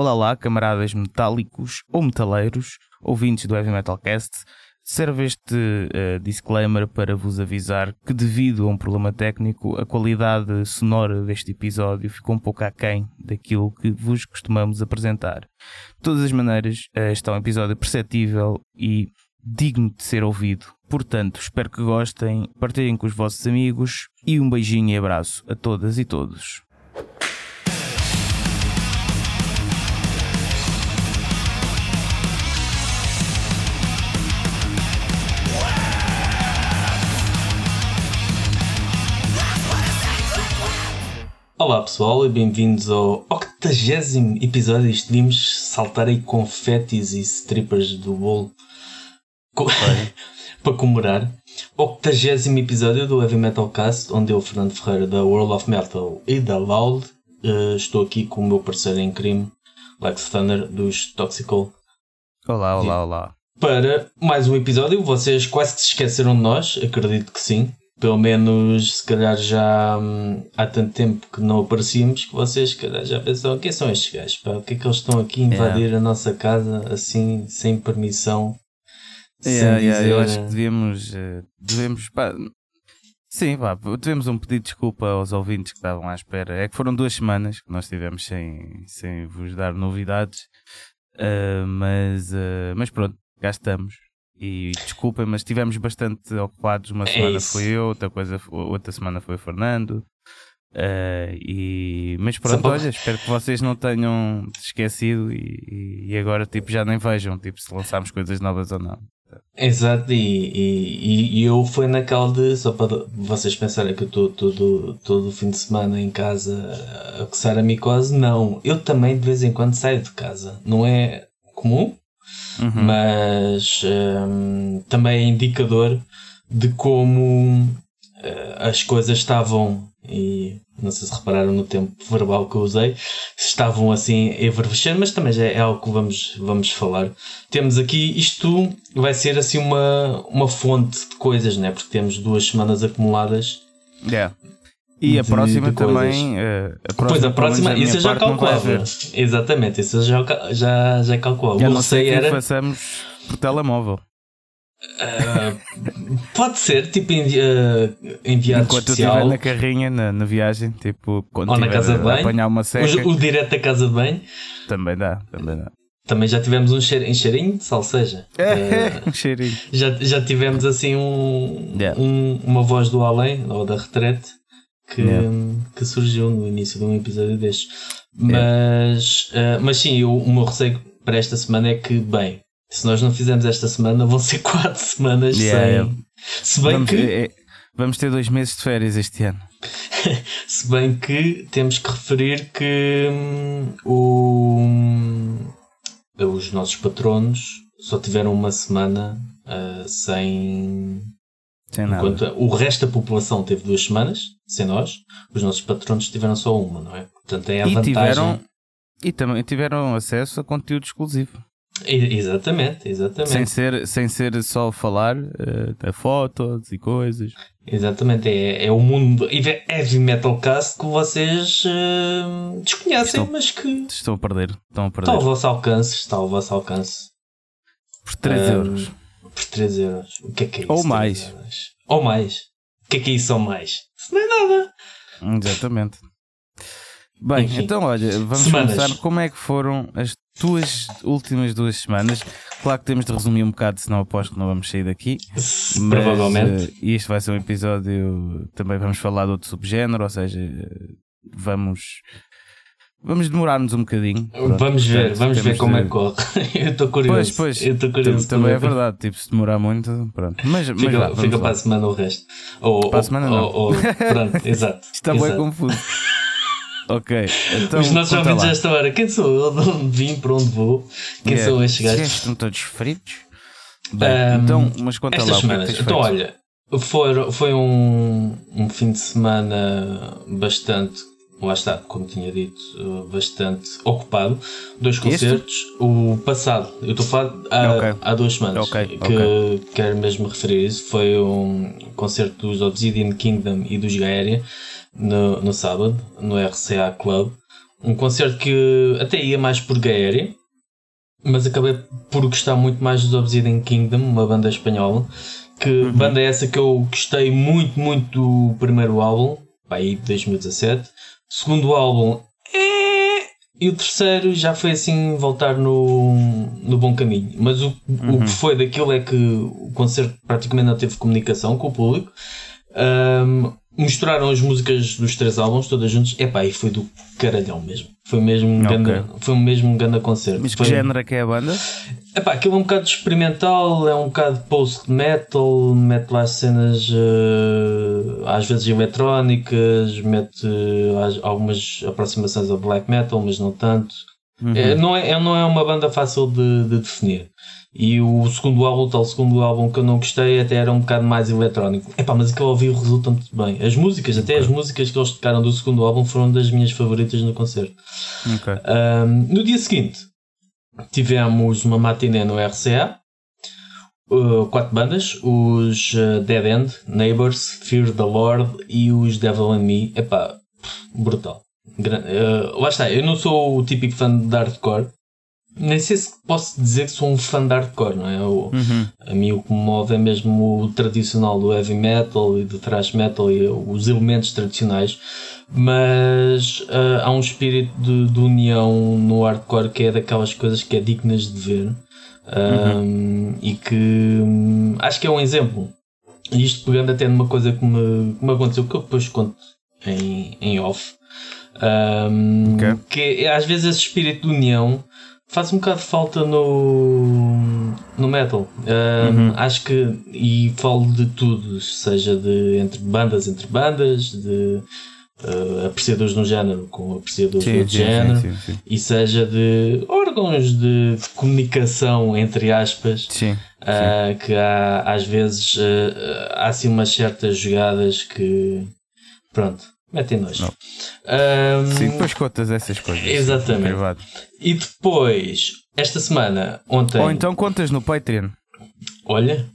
Olá lá, camaradas metálicos ou metaleiros, ouvintes do Heavy Metal Cast. Serve este uh, disclaimer para vos avisar que, devido a um problema técnico, a qualidade sonora deste episódio ficou um pouco aquém daquilo que vos costumamos apresentar. De todas as maneiras, uh, este é um episódio perceptível e digno de ser ouvido. Portanto, espero que gostem, partilhem com os vossos amigos e um beijinho e abraço a todas e todos. Olá pessoal e bem-vindos ao 80 episódio. Isto vimos saltar aí confetis e strippers do bolo Co para comemorar. 80 episódio do Heavy Metal Cast, onde eu, Fernando Ferreira, da World of Metal e da Loud, uh, estou aqui com o meu parceiro em crime, Lex Thunder, dos Toxical. Olá, olá, olá. Para mais um episódio, vocês quase se esqueceram de nós, acredito que sim pelo menos se calhar já hum, há tanto tempo que não aparecíamos que vocês se calhar já pensam quem são estes gajos? Pá? O que é que eles estão aqui a invadir yeah. a nossa casa assim sem permissão? Yeah, sem yeah, dizer... Eu acho que devíamos, uh, devemos pá, sim, pá, devemos um pedido de desculpa aos ouvintes que estavam à espera. É que foram duas semanas que nós tivemos sem, sem vos dar novidades, uh, mas, uh, mas pronto, cá estamos. E desculpem, mas estivemos bastante ocupados. Uma é semana isso. foi eu, outra, coisa, outra semana foi o Fernando. Uh, e, mas pronto, olha, espero que vocês não tenham esquecido e, e, agora tipo, já nem vejam tipo, se lançarmos coisas novas ou não. Exato, e, e, e eu fui naquela de só para vocês pensarem que eu estou todo, todo o fim de semana em casa a coçar a micose. Não, eu também de vez em quando saio de casa, não é comum, uhum. mas um, também é indicador de como uh, as coisas estavam, e não sei se repararam no tempo verbal que eu usei, estavam assim a efervescer, mas também já é algo que vamos, vamos falar. Temos aqui, isto vai ser assim uma, uma fonte de coisas, né? porque temos duas semanas acumuladas. Yeah. E a próxima também. A próxima, pois a próxima, isso eu já calculava. Exatamente, isso eu já, já, já calculava. Já não sei era. façamos por telemóvel. Uh, pode ser, tipo envi uh, enviado Enquanto especial. estiver na carrinha, na, na, viagem, tipo, quando Ou na casa de banho. apanhar uma seca. O, o direto da casa de banho. Também dá, também dá. Também já tivemos um cheirinho, um cheirinho de salseja. É, um cheirinho. Já, já tivemos assim um, yeah. um, uma voz do além, ou da retrete, que, yeah. que surgiu no início de um episódio destes. Mas, yeah. uh, mas sim, o, o meu receio para esta semana é que, bem, se nós não fizermos esta semana, vão ser quatro semanas yeah, sem. Se bem vamos, que. É, vamos ter dois meses de férias este ano. se bem que temos que referir que hum, o, hum, os nossos patronos só tiveram uma semana uh, sem sem nada. Enquanto o resto da população teve duas semanas, sem nós, os nossos patronos tiveram só uma, não é? Portanto, é a e vantagem. Tiveram, e também tiveram acesso a conteúdo exclusivo. exatamente, exatamente. Sem ser, sem ser só falar uh, fotos e coisas. Exatamente, é, é o mundo heavy metal cast que vocês uh, desconhecem, estão, mas que estão a perder. Estão a perder. Está ao vosso alcance, está ao vosso alcance. Por 3 um, euros por 3 euros. O que é que é isso? Ou mais. Euros? Ou mais. O que é que é isso ou mais? Isso não é nada. Exatamente. Bem, Enfim. então olha, vamos Semanas. começar. Como é que foram as tuas últimas duas semanas? Claro que temos de resumir um bocado, senão aposto que não vamos sair daqui. Mas, Provavelmente. Uh, isto vai ser um episódio. Também vamos falar de outro subgénero, ou seja, vamos Vamos demorar-nos um bocadinho. Pronto, vamos ver, portanto, vamos ver como de... é que corre. Eu estou curioso. Pois, pois. Eu estou curioso. Também é verdade, tipo, se demorar muito, pronto. Mas, fica, mas vá, fica para a semana o resto. Ou, para a semana não. Ou, ou, pronto, exato. Está bem confuso. ok. Então, Os nossos ouvintes já estão hora. Quem sou eu? De onde vim? Para onde vou? Quem yeah. são estes gajos? Estão todos fritos. Bem, um, então, mas conta estas lá. Semanas. É que então, olha, foi, foi um, um fim de semana bastante lá está, como tinha dito, uh, bastante ocupado. Dois concertos. Este? O passado, eu estou a falar há, okay. há duas semanas, okay. que okay. quero mesmo referir isso. Foi um concerto dos Obsidian Kingdom e dos Gaéria no, no sábado, no RCA Club, Um concerto que até ia mais por Gaéria, mas acabei por gostar muito mais dos Obsidian Kingdom, uma banda espanhola. Que uhum. banda é essa que eu gostei muito, muito do primeiro álbum, aí de 2017. Segundo álbum e o terceiro já foi assim voltar no, no bom caminho. Mas o, uhum. o que foi daquilo é que o concerto praticamente não teve comunicação com o público. Um, misturaram as músicas dos três álbuns todas juntas. Epá, e foi do caralhão mesmo. Foi mesmo um okay. ganda, foi mesmo um grande concerto. Mas que foi... género é que é a banda? Epá, aquilo é um bocado experimental, é um bocado post-metal, mete lá cenas uh, às vezes eletrónicas, mete uh, algumas aproximações ao black metal, mas não tanto. Uhum. É, não, é, não é uma banda fácil de, de definir. E o segundo álbum, o tal segundo álbum que eu não gostei, até era um bocado mais eletrónico. Epá, mas aquele ao vivo resulta muito bem. As músicas, até as músicas que eles tocaram do segundo álbum foram das minhas favoritas no concerto. Okay. Um, no dia seguinte, tivemos uma matiné no RCA. Uh, quatro bandas, os uh, Dead End, Neighbors, Fear the Lord e os Devil and Me. Epá, brutal. Uh, lá está, eu não sou o típico fã de hardcore, nem sei se posso dizer que sou um fã de hardcore, não é? O, uhum. A mim o que me move é mesmo o tradicional do heavy metal e do thrash metal e os elementos tradicionais, mas uh, há um espírito de, de, união no hardcore que é daquelas coisas que é dignas de ver uhum. e que um, acho que é um exemplo. Isto pegando até numa coisa que me, que me aconteceu, que eu depois conto em, em off. Um, okay. Que é, às vezes esse espírito de união faz um bocado de falta no, no metal. uhum. Acho que, e falo de tudo, seja de entre bandas entre bandas, de uh, apreciadores no género com apreciadores sim, do sim, género, sim, e seja de órgãos de comunicação, entre aspas, uh, que há às vezes uh, há assim umas certas jogadas que pronto Metem nojo. Um, Sim, depois contas essas coisas. Exatamente. E depois, esta semana, ontem. Ou então contas no Patreon. Olha.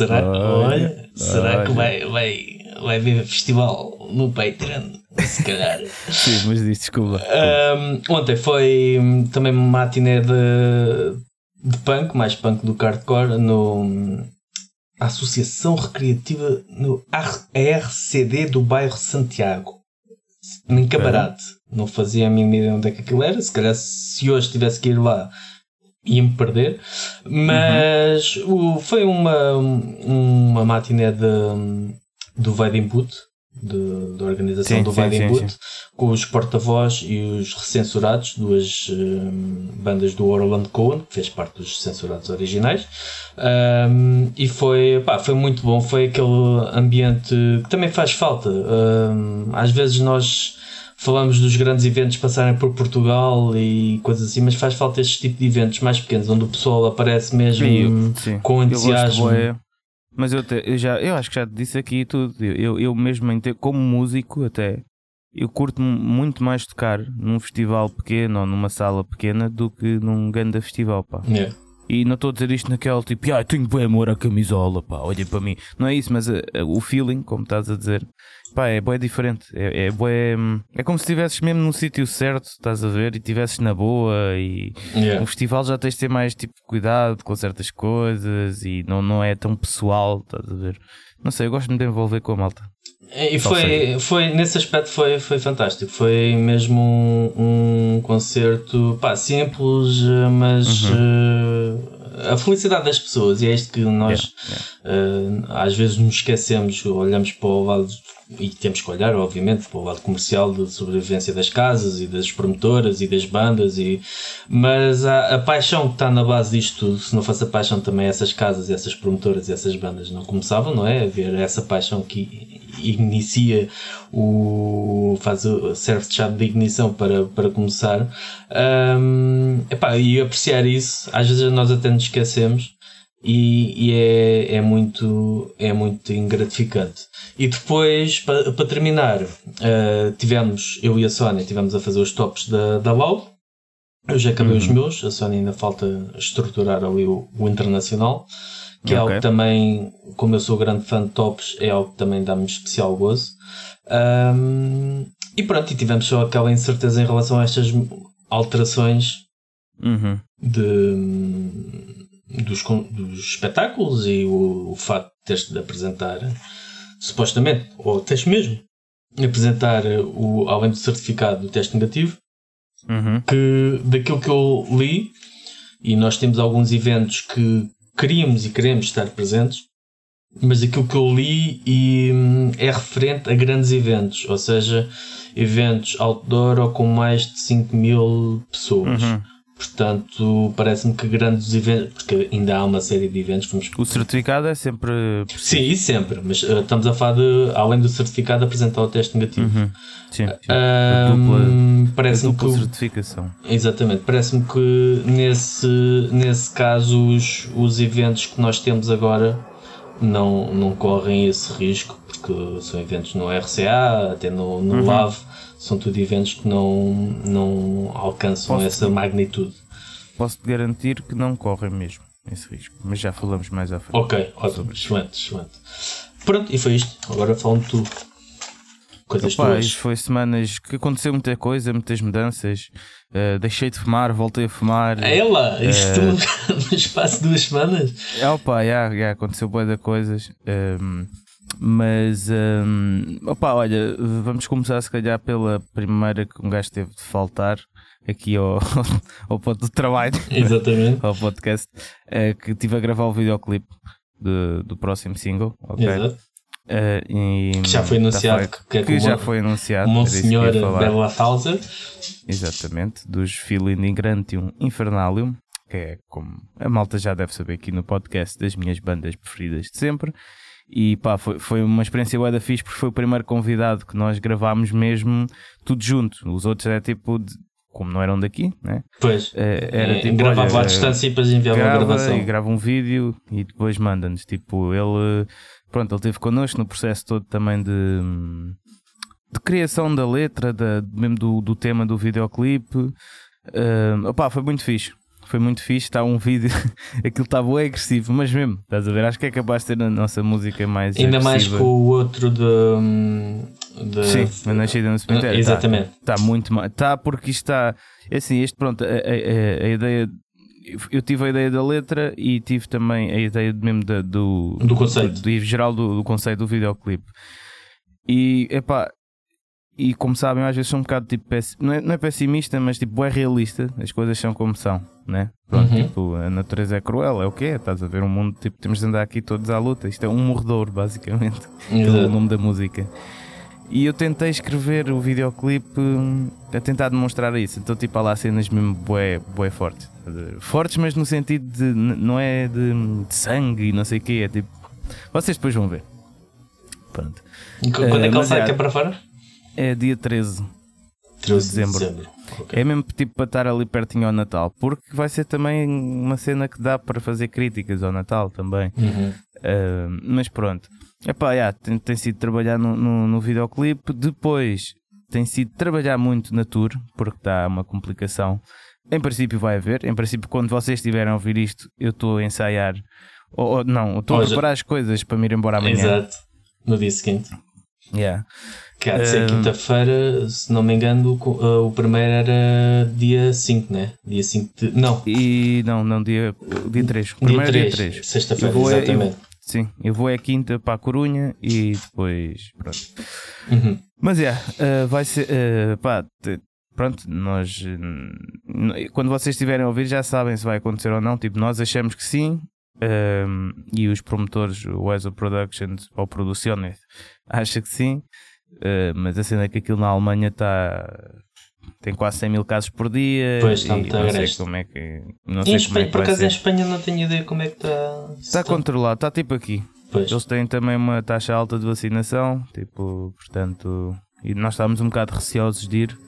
Olha, olha será olha. que vai, vai, vai haver festival no Patreon? Se calhar. Sim, mas diz desculpa. Um, ontem foi também uma matiné de, de punk, mais punk do hardcore, no, a Associação Recreativa no ARCD do bairro Santiago, em Camarate. Não fazia a mínima ideia onde é que aquilo era. Se calhar, se hoje tivesse que ir lá, ia-me perder. Mas uhum. o, foi uma, uma matiné de, do Vaid Input, de, da organização sim, do Vai Input, com os porta-voz e os recensurados, duas um, bandas do Orland Cohen, que fez parte dos censurados originais. Um, e foi, pá, foi muito bom. Foi aquele ambiente que também faz falta. Um, às vezes nós falamos dos grandes eventos passarem por Portugal e coisas assim, mas faz falta este tipo de eventos mais pequenos, onde o pessoal aparece mesmo sim, com entusiasmo. Mas eu, te, eu, já, eu acho que já te disse aqui tudo. Eu, eu mesmo, como músico, até, eu curto muito mais tocar num festival pequeno ou numa sala pequena do que num grande festival, pá. Yeah. E não estou a dizer isto naquele tipo, ah, tenho bem amor à camisola, pá, olha para mim. Não é isso, mas uh, uh, o feeling, como estás a dizer, pá, é bem diferente. É, é, bué, é como se estivesses mesmo no sítio certo, estás a ver, e estivesses na boa. E yeah. no festival já tens de ter mais tipo cuidado com certas coisas e não, não é tão pessoal, estás a ver. Não sei, eu gosto de me envolver com a malta. E foi, foi, nesse aspecto foi, foi fantástico. Foi mesmo um, um concerto pá, simples, mas uhum. uh, a felicidade das pessoas, e é isto que nós yeah, yeah. Uh, às vezes nos esquecemos, olhamos para o lado e temos que olhar, obviamente, para o lado comercial de sobrevivência das casas e das promotoras e das bandas, e... mas a, a paixão que está na base disto tudo, se não fosse a paixão também essas casas, essas promotoras e essas bandas não começavam, não é? Haver essa paixão que inicia o. faz o, serve de chave de ignição para, para começar. Um, epá, e apreciar isso, às vezes nós até nos esquecemos e, e é, é, muito, é muito gratificante. E depois, para, para terminar, uh, tivemos, eu e a Sónia, tivemos a fazer os tops da, da LOL. Eu já acabei uhum. os meus, a Sónia ainda falta estruturar ali o, o internacional, que okay. é algo que também, como eu sou grande fã de tops, é algo que também dá-me especial gozo. Um, E pronto, e tivemos só aquela incerteza em relação a estas alterações Uhum. de, dos, dos espetáculos e o, o facto de teres de apresentar, supostamente, ou tens mesmo, apresentar o, além do certificado do teste negativo, Uhum. que daquilo que eu li, e nós temos alguns eventos que queríamos e queremos estar presentes, mas aquilo que eu li e, hum, é referente a grandes eventos, ou seja, eventos outdoor ou com mais de 5 mil pessoas. Uhum. Portanto, parece-me que grandes eventos, porque ainda há uma série de eventos, vamos O certificado é sempre. Sim, sempre, mas uh, estamos a falar de, além do certificado, apresentar o teste negativo. Uhum. Sim. sim. A parece-me que, certificação. exatamente, parece-me que nesse, nesse caso os, os eventos que nós temos agora não, não correm esse risco, porque são eventos no RCA, até no, no Uhum. LAV, são tudo eventos que não, não alcançam Posso- essa magnitude. Posso-te garantir que não correm mesmo esse risco. Mas já falamos mais à frente. Ok, ótimo, excelente, excelente. Pronto, e foi isto. Agora falam-me tu. Coisas Opa, tuas. isto foi semanas que aconteceu muita coisa, muitas mudanças. Uh, deixei de fumar, voltei a fumar. Ela, isto Eh, tudo no espaço de duas semanas. É, opa, já, já aconteceu boa de coisas. um, mas, um, opa, olha, vamos começar se calhar pela primeira que um gajo teve de faltar aqui ao, ao ponto do trabalho, Exatamente. ao podcast, eh, que estive a gravar o videoclipe do, do próximo single. ok? Exato. Eh, e, Que já foi tá anunciado feito. que, que é que já foi anunciado. Monsenhor. Bela Thauser. Exatamente, dos Feeling Ingrantium Infernalium, que é como a malta já deve saber aqui no podcast, das minhas bandas preferidas de sempre. E pá, foi, foi uma experiência bué da fixe porque foi o primeiro convidado que nós gravámos mesmo tudo junto. Os outros é tipo, de- como não eram daqui, né? Pois. Eh, Era tipo, gravava olha, à distância e depois enviava grava gravação. e grava um vídeo e depois manda-nos. Tipo, ele, pronto, ele esteve connosco no processo todo também de, de criação da letra, da, mesmo do, do tema do videoclipe. Uh, opá, foi muito fixe. Foi muito fixe. Está um vídeo, aquilo está bem agressivo, mas mesmo, estás a ver? Acho que é capaz de ser a nossa música mais. Ainda mais agressiva. com o outro de. hum, de Sim, mas nascida no cemitério. Exatamente. Está muito mal. Está porque isto está. É assim, este, pronto, a, a- a- a ideia. Eu tive a ideia da letra e tive também a ideia mesmo da- do, Do conceito. do, do geral do, do conceito do videoclipe. E, epá, e como sabem, eu às vezes sou um bocado tipo não, é, não é pessimista, mas tipo é realista. As coisas são como são, né? Pronto, Uhum. tipo, a natureza é cruel, é o que é? Estás a ver um mundo, tipo, temos de andar aqui todos à luta. Isto é um morredor, basicamente pelo Exato. nome da música. E eu tentei escrever o videoclipe a tentar demonstrar isso. Então, tipo, há lá cenas mesmo bué, bué fortes. Fortes, mas no sentido de. não é de, de sangue e não sei o quê. É tipo. Vocês depois vão ver. Pronto. Quando é que Eh, ele sai é- cá para fora? É dia 13. 13 de dezembro. dezembro. Ok. É mesmo tipo para estar ali pertinho ao Natal. Porque vai ser também uma cena que dá para fazer críticas ao Natal também. Uhum. Uh, mas pronto, Epá, yeah, tem, tem sido trabalhar no, no, no videoclipe. Depois tem sido trabalhar muito na tour, porque está uma complicação. Em princípio vai haver. Em princípio, quando vocês estiverem a ouvir isto, eu estou a ensaiar. Ou, ou não, estou a preparar as coisas para me ir embora amanhã. Exato. No dia seguinte. Yeah. Que há de ser Eh, quinta-feira, se não me engano, o uh, o primeiro era dia 5, né? Dia 5 de. Não, E não, não, dia, dia 3. dia Primeiro 3. dia 3. Sexta-feira, Eu exatamente. Sim, eu vou é quinta para a Corunha e depois. Pronto. Uhum. Mas é, eh, vai ser. eh, pá, pronto, nós. quando vocês estiverem a ouvir já sabem se vai acontecer ou não. Tipo, nós achamos que sim. Ehm, e os promotores, o ESO Productions ou Produciones, acha que sim. eh, mas a cena é que aquilo na Alemanha está. Tem quase 100 mil casos por dia. Pois, está e muito não sei agreste. como é que. Não Em sei como é Espanha, que por acaso, em. Espanha não tenho ideia como é que está. Está controlado, está tipo aqui. Pois. Eles têm também uma taxa alta de vacinação, tipo, portanto, e nós estávamos um bocado receosos de ir,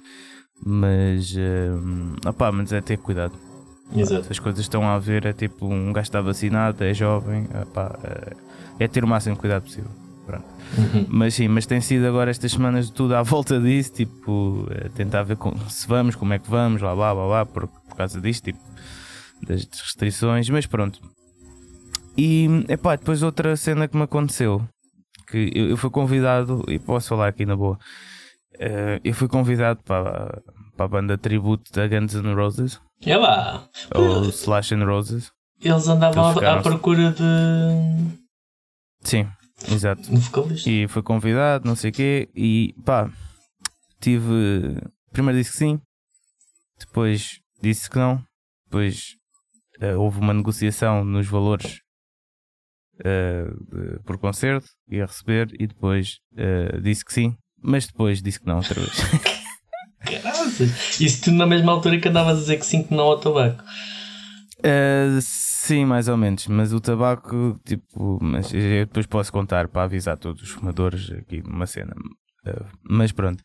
mas, hum, opá, mas é ter cuidado. Exato. Se as coisas estão a ver, é tipo, um gajo está vacinado, é jovem, opá, é, é ter o máximo cuidado possível. Uhum. Mas sim, mas tem sido agora estas semanas de tudo à volta disso, tipo, é tentar ver com- se vamos, como é que vamos, lá, lá, lá, lá, por, por causa disto, tipo, das restrições, mas pronto. E, epá, depois outra cena que me aconteceu, que eu, eu fui convidado, e posso falar aqui na boa, Uh, eu fui convidado para, para a banda tributo da Guns N' Roses. É lá. Ou Slash and Roses. Eles andavam Eles ficaram... à procura de. Sim, exato. Um vocalista. E fui convidado, não sei o quê. E pá, tive. Primeiro disse que sim, depois disse que não, depois uh, houve uma negociação nos valores uh, de, por concerto, ia receber, e depois uh, disse que sim, mas depois disse que não outra vez. Caraças! Isso tudo na mesma altura que andavas a dizer que sim que não ao tabaco. Uh, sim, mais ou menos. Mas o tabaco, tipo, mas eu depois posso contar para avisar todos os fumadores aqui numa cena. Uh, mas pronto.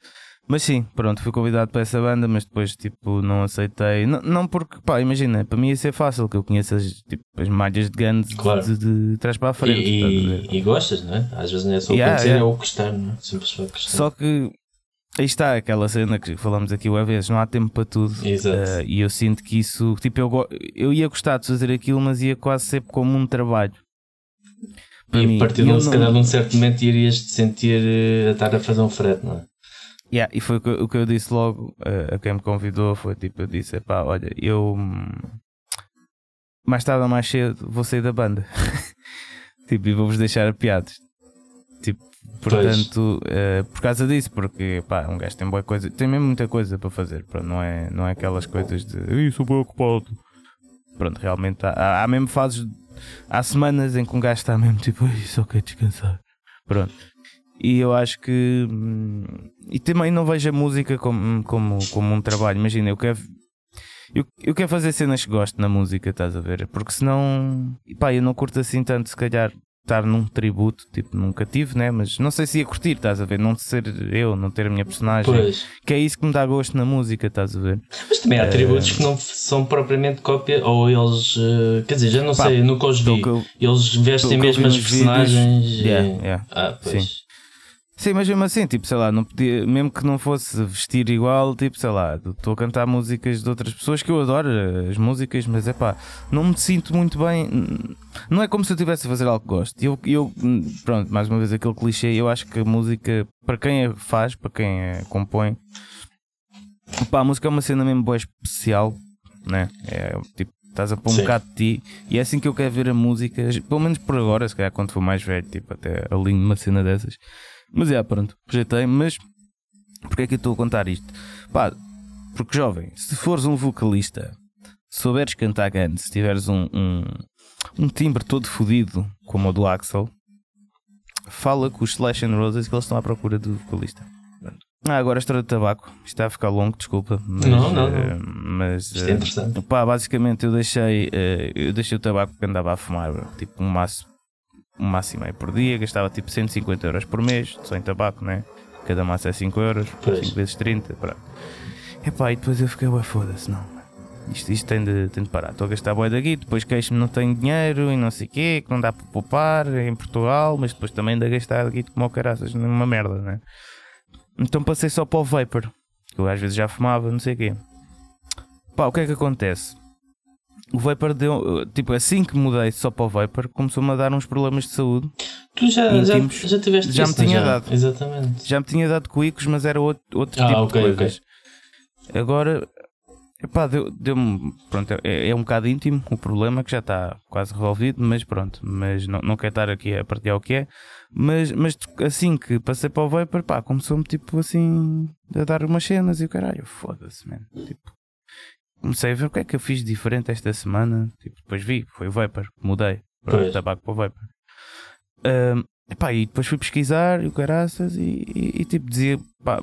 Mas sim, pronto, fui convidado para essa banda, mas depois tipo não aceitei. Não, não porque, pá, imagina, para mim ia ser fácil, que eu conheço as, tipo, as malhas de Guns claro. de, de, de, trás para a frente. E, e, e, gostas, não é? Às vezes não é só yeah, conhecer, yeah. é o gostar, não é? Simples só gostar. Só que aí está aquela cena que falamos aqui uma vez, não há tempo para tudo. Exato. Uh, e eu sinto que isso, tipo, eu, eu ia gostar de fazer aquilo, mas ia quase ser como um trabalho. Para e mim, a partir de um, se calhar de um certo momento irias te sentir uh, a estar a fazer um frete, não é? Yeah, e foi o que, o que eu disse logo uh, a quem me convidou. Foi tipo: eu disse, pá, olha, eu mais tarde ou mais cedo vou sair da banda. tipo, e vou-vos deixar apiados. Tipo, portanto, uh, por causa disso, porque pá, um gajo tem boa coisa, tem mesmo muita coisa para fazer. Pronto, não, é, não é aquelas coisas de eu sou bem ocupado. Pronto, realmente há, há mesmo fases, há semanas em que um gajo está mesmo tipo, só quer descansar. Pronto. E eu acho que. Hum, e também não vejo a música como, como, como um trabalho. Imagina, eu quero. Eu, eu quero fazer cenas que gosto na música, estás a ver? Porque senão. Pá, eu não curto assim tanto, se calhar, estar num tributo, tipo, nunca tive, né? Mas não sei se ia curtir, estás a ver? Não ser eu, não ter a minha personagem. Pois. Que é isso que me dá gosto na música, estás a ver? Mas também há uh... tributos que não são propriamente cópia, ou eles. Uh, quer dizer, já não Pá, sei, nunca os vi. Eu, eles vestem mesmo as personagens. Vídeos, e... yeah, yeah. Ah, pois. Sim. Sim, mas mesmo assim, tipo, sei lá, não podia, mesmo que não fosse vestir igual, tipo, sei lá, estou a cantar músicas de outras pessoas que eu adoro as músicas, mas é pá, não me sinto muito bem. Não é como se eu estivesse a fazer algo que gosto. Eu, eu, pronto, mais uma vez aquele clichê, eu acho que a música, para quem a faz, para quem a compõe, pá, a música é uma cena mesmo boa especial, né? É tipo, estás a pôr um Sim. bocado de ti, e é assim que eu quero ver a música, pelo menos por agora, se calhar quando for mais velho, tipo, até alinho uma cena dessas mas é, pronto, projetei, mas porque é que eu estou a contar isto? Pá, porque jovem, se fores um vocalista, souberes cantar Guns, se tiveres um, um, um timbre todo fodido, como o do Axel, fala com os Slash and Roses que eles estão à procura do vocalista. Ah, agora a história do tabaco. Isto está a ficar longo, desculpa. Mas, não, não, não. Uh, mas, Isto é interessante. Uh, pá, basicamente eu deixei, uh, eu deixei o tabaco que andava a fumar, tipo um maço um máximo aí por dia, gastava tipo 150 euros por mês, só em tabaco, né? Cada massa é 5 euros, pois. 5 vezes 30, pronto. Epá, e depois eu fiquei, ué, foda-se, não. Isto, isto tem, de, tem de parar. Estou a gastar boia daqui, depois queixo-me não tenho dinheiro e não sei o quê, que não dá para poupar em Portugal, mas depois também ainda gastar aqui como o caraças, numa merda, né? Então passei só para o Vapor, que eu às vezes já fumava, não sei o quê. Pá, o que é que acontece? O Vapor deu, tipo, assim que mudei só para o Vapor, começou-me a dar uns problemas de saúde. Tu já, íntimos. já, já tiveste já isso, me tinha já? dado. Exatamente. Já me tinha dado cuicos, mas era outro, outro ah, tipo okay, de coisas. Okay. Agora, epá, deu-me. Deu pronto, é, é, um bocado íntimo o problema que já está quase resolvido, mas pronto. Mas não, não quero estar aqui a partilhar o que é. Mas, mas assim que passei para o Vapor, pá, começou-me tipo assim a dar umas cenas e o caralho, foda-se, mano. Tipo, comecei a ver o que é que eu fiz diferente esta semana. Tipo, depois vi, foi o Vapor, mudei para o tabaco para o Vapor. Um, epá, e depois fui pesquisar e o caraças e, e, e, tipo dizia pá,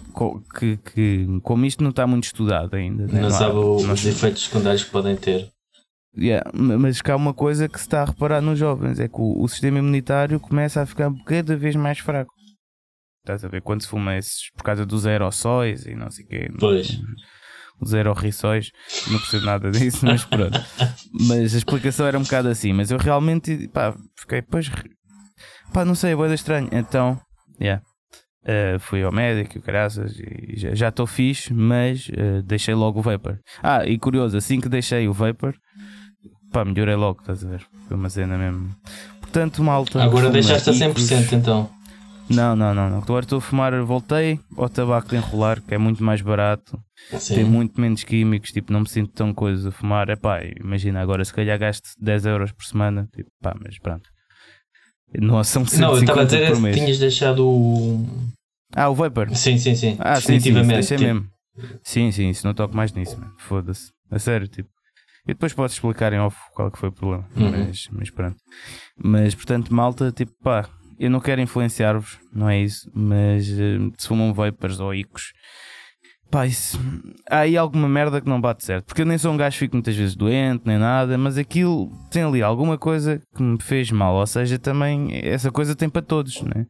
que, que como isto não está muito estudado ainda. Né? Não, sabe os efeitos secundários que podem ter. Yeah, mas cá uma coisa que se está a reparar nos jovens é que o, o sistema imunitário começa a ficar cada vez mais fraco. Estás a ver? Quando se fuma esses por causa dos aerossóis e não sei o quê. Pois os aerorriçóis, não percebo nada disso, mas pronto. mas a explicação era um bocado assim, mas eu realmente, pá, fiquei, pois, pá, não sei, é boa estranho. Então, yeah. Uh, fui ao médico, graças, e já estou fixe, mas uh, deixei logo o Vapor. Ah, e curioso, assim que deixei o Vapor, pá, melhorei logo, estás a ver? Foi uma cena mesmo. Portanto, malta. Agora deixaste a 100% então. Não, não, não, não. Agora estou a fumar, voltei ao tabaco de enrolar, que é muito mais barato, Sim. tem muito menos químicos, tipo, não me sinto tão coisa a fumar. É pá, imagina agora, se calhar gasto 10 euros por semana, tipo, pá, mas pronto. Não são 150 Não, eu estava a dizer que mês. tinha deixado o. Ah, o Vapor. Sim, sim, sim. Ah, sim, sim, definitivamente. deixei Tipo, mesmo. Sim, sim, isso não toco mais nisso, mano. Foda-se. A sério, tipo. E depois posso explicar em off qual que foi o problema. Uhum. Mas, mas pronto. Mas portanto, malta, tipo, pá, eu não quero influenciar-vos, não é isso. Mas eh, se fumam vapors ou icos, pá, isso. Há aí alguma merda que não bate certo. Porque eu nem sou um gajo que fico muitas vezes doente, nem nada, mas aquilo tem ali alguma coisa que me fez mal. Ou seja, também essa coisa tem para todos, né?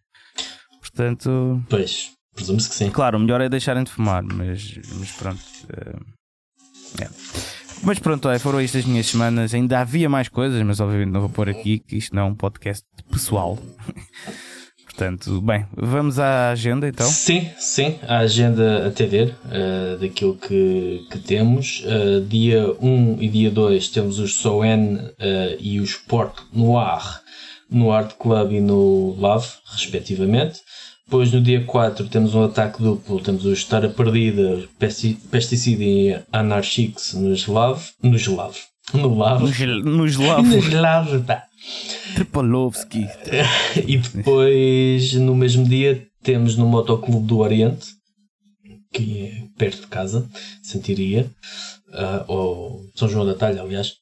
Portanto. Pois, presumo-se que sim. Claro, o melhor é deixarem de fumar, mas, mas pronto. eh, é. Mas pronto, olha, foram estas minhas semanas. Ainda havia mais coisas, mas obviamente não vou pôr aqui, que isto não é um podcast pessoal. Portanto, bem, vamos à agenda então. Sim, sim, a agenda até ver eh, daquilo que, que temos. Eh, dia 1 e dia 2 temos os Soen eh, e os Port Noir no Art Club e no Love, respectivamente. Depois no dia 4 temos um ataque duplo, temos o Estar Perdida, Pesti- Pesticida e Anarchics nos Love, nos Love, no Love, Nos, nos love, nos Love, pá. Tripolovski. E depois, no mesmo dia, temos no Motoclube do Oriente, que é perto de casa, Sentiria, ah, ou São João da Talha, aliás,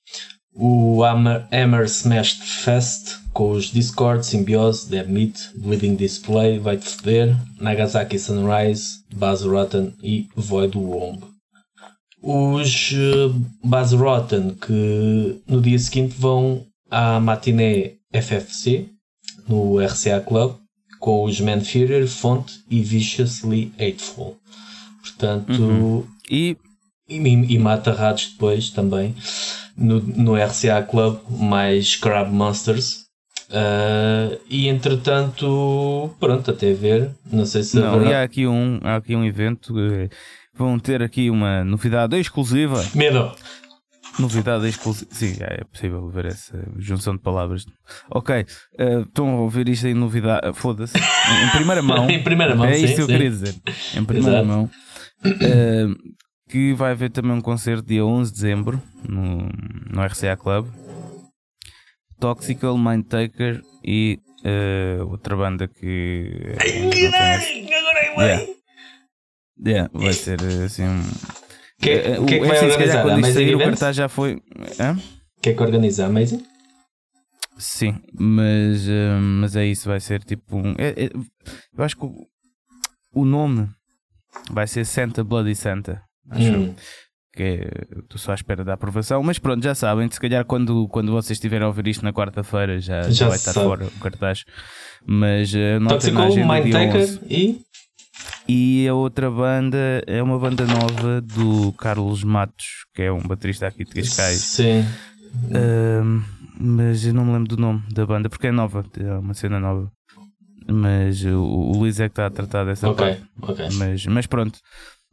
o Hammer, Hammer Smashed Fest, com os Discord, Symbiose, Dead Meat, Bleeding Display, Vai Te Foder, Nagasaki Sunrise, Baz Rotten e Void Womb. Os uh, Baz Rotten que no dia seguinte vão à matiné FFC no RCA Club com os Man Fury, Font e Viciously Hateful. Portanto, Uhum. E e, e mata ratos depois também no, no RCA Club, mais Crab Monsters. Ah, e entretanto, pronto, até ver. Não sei se não, haverá- e há aqui um, há aqui um evento. Vão ter aqui uma novidade exclusiva. Medo! Novidade exclusiva. Sim, é possível ver essa junção de palavras. Ok, eh, estão a ouvir isto em novidade. Foda-se. Em primeira mão. Em primeira mão, É isto que eu queria dizer. Em primeira Exato. mão. Eh, que vai haver também um concerto dia 11 de dezembro no, no RCA Club. Toxical, Mindtaker e eh, outra banda que. eh, não conheço. Yeah. Yeah, vai ser eh, assim. Que, Eh, que é que o- vai assim, calhar organizar? A quando sair, o cartaz já foi. Hã? Que é que organiza a Amazing? Sim, mas, mas é isso, vai ser tipo um. é- é- eu acho que o, o nome vai ser Santa Bloody Santa. Acho. Hum. que estou só à espera da aprovação, mas pronto, já sabem, se calhar quando, quando vocês estiverem a ouvir isto na quarta-feira já, já, Já vai estar sabe. fora o cartaz. Mas uh, na agenda dia Mindtaker 11. e. E a outra banda é uma banda nova do Carlos Matos, que é um baterista aqui de Cascais. Sim. Ahm, mas eu não me lembro do nome da banda, porque é nova, é uma cena nova. Mas o, o Luís é que está a tratar dessa Ok, parte. ok. Mas, mas pronto.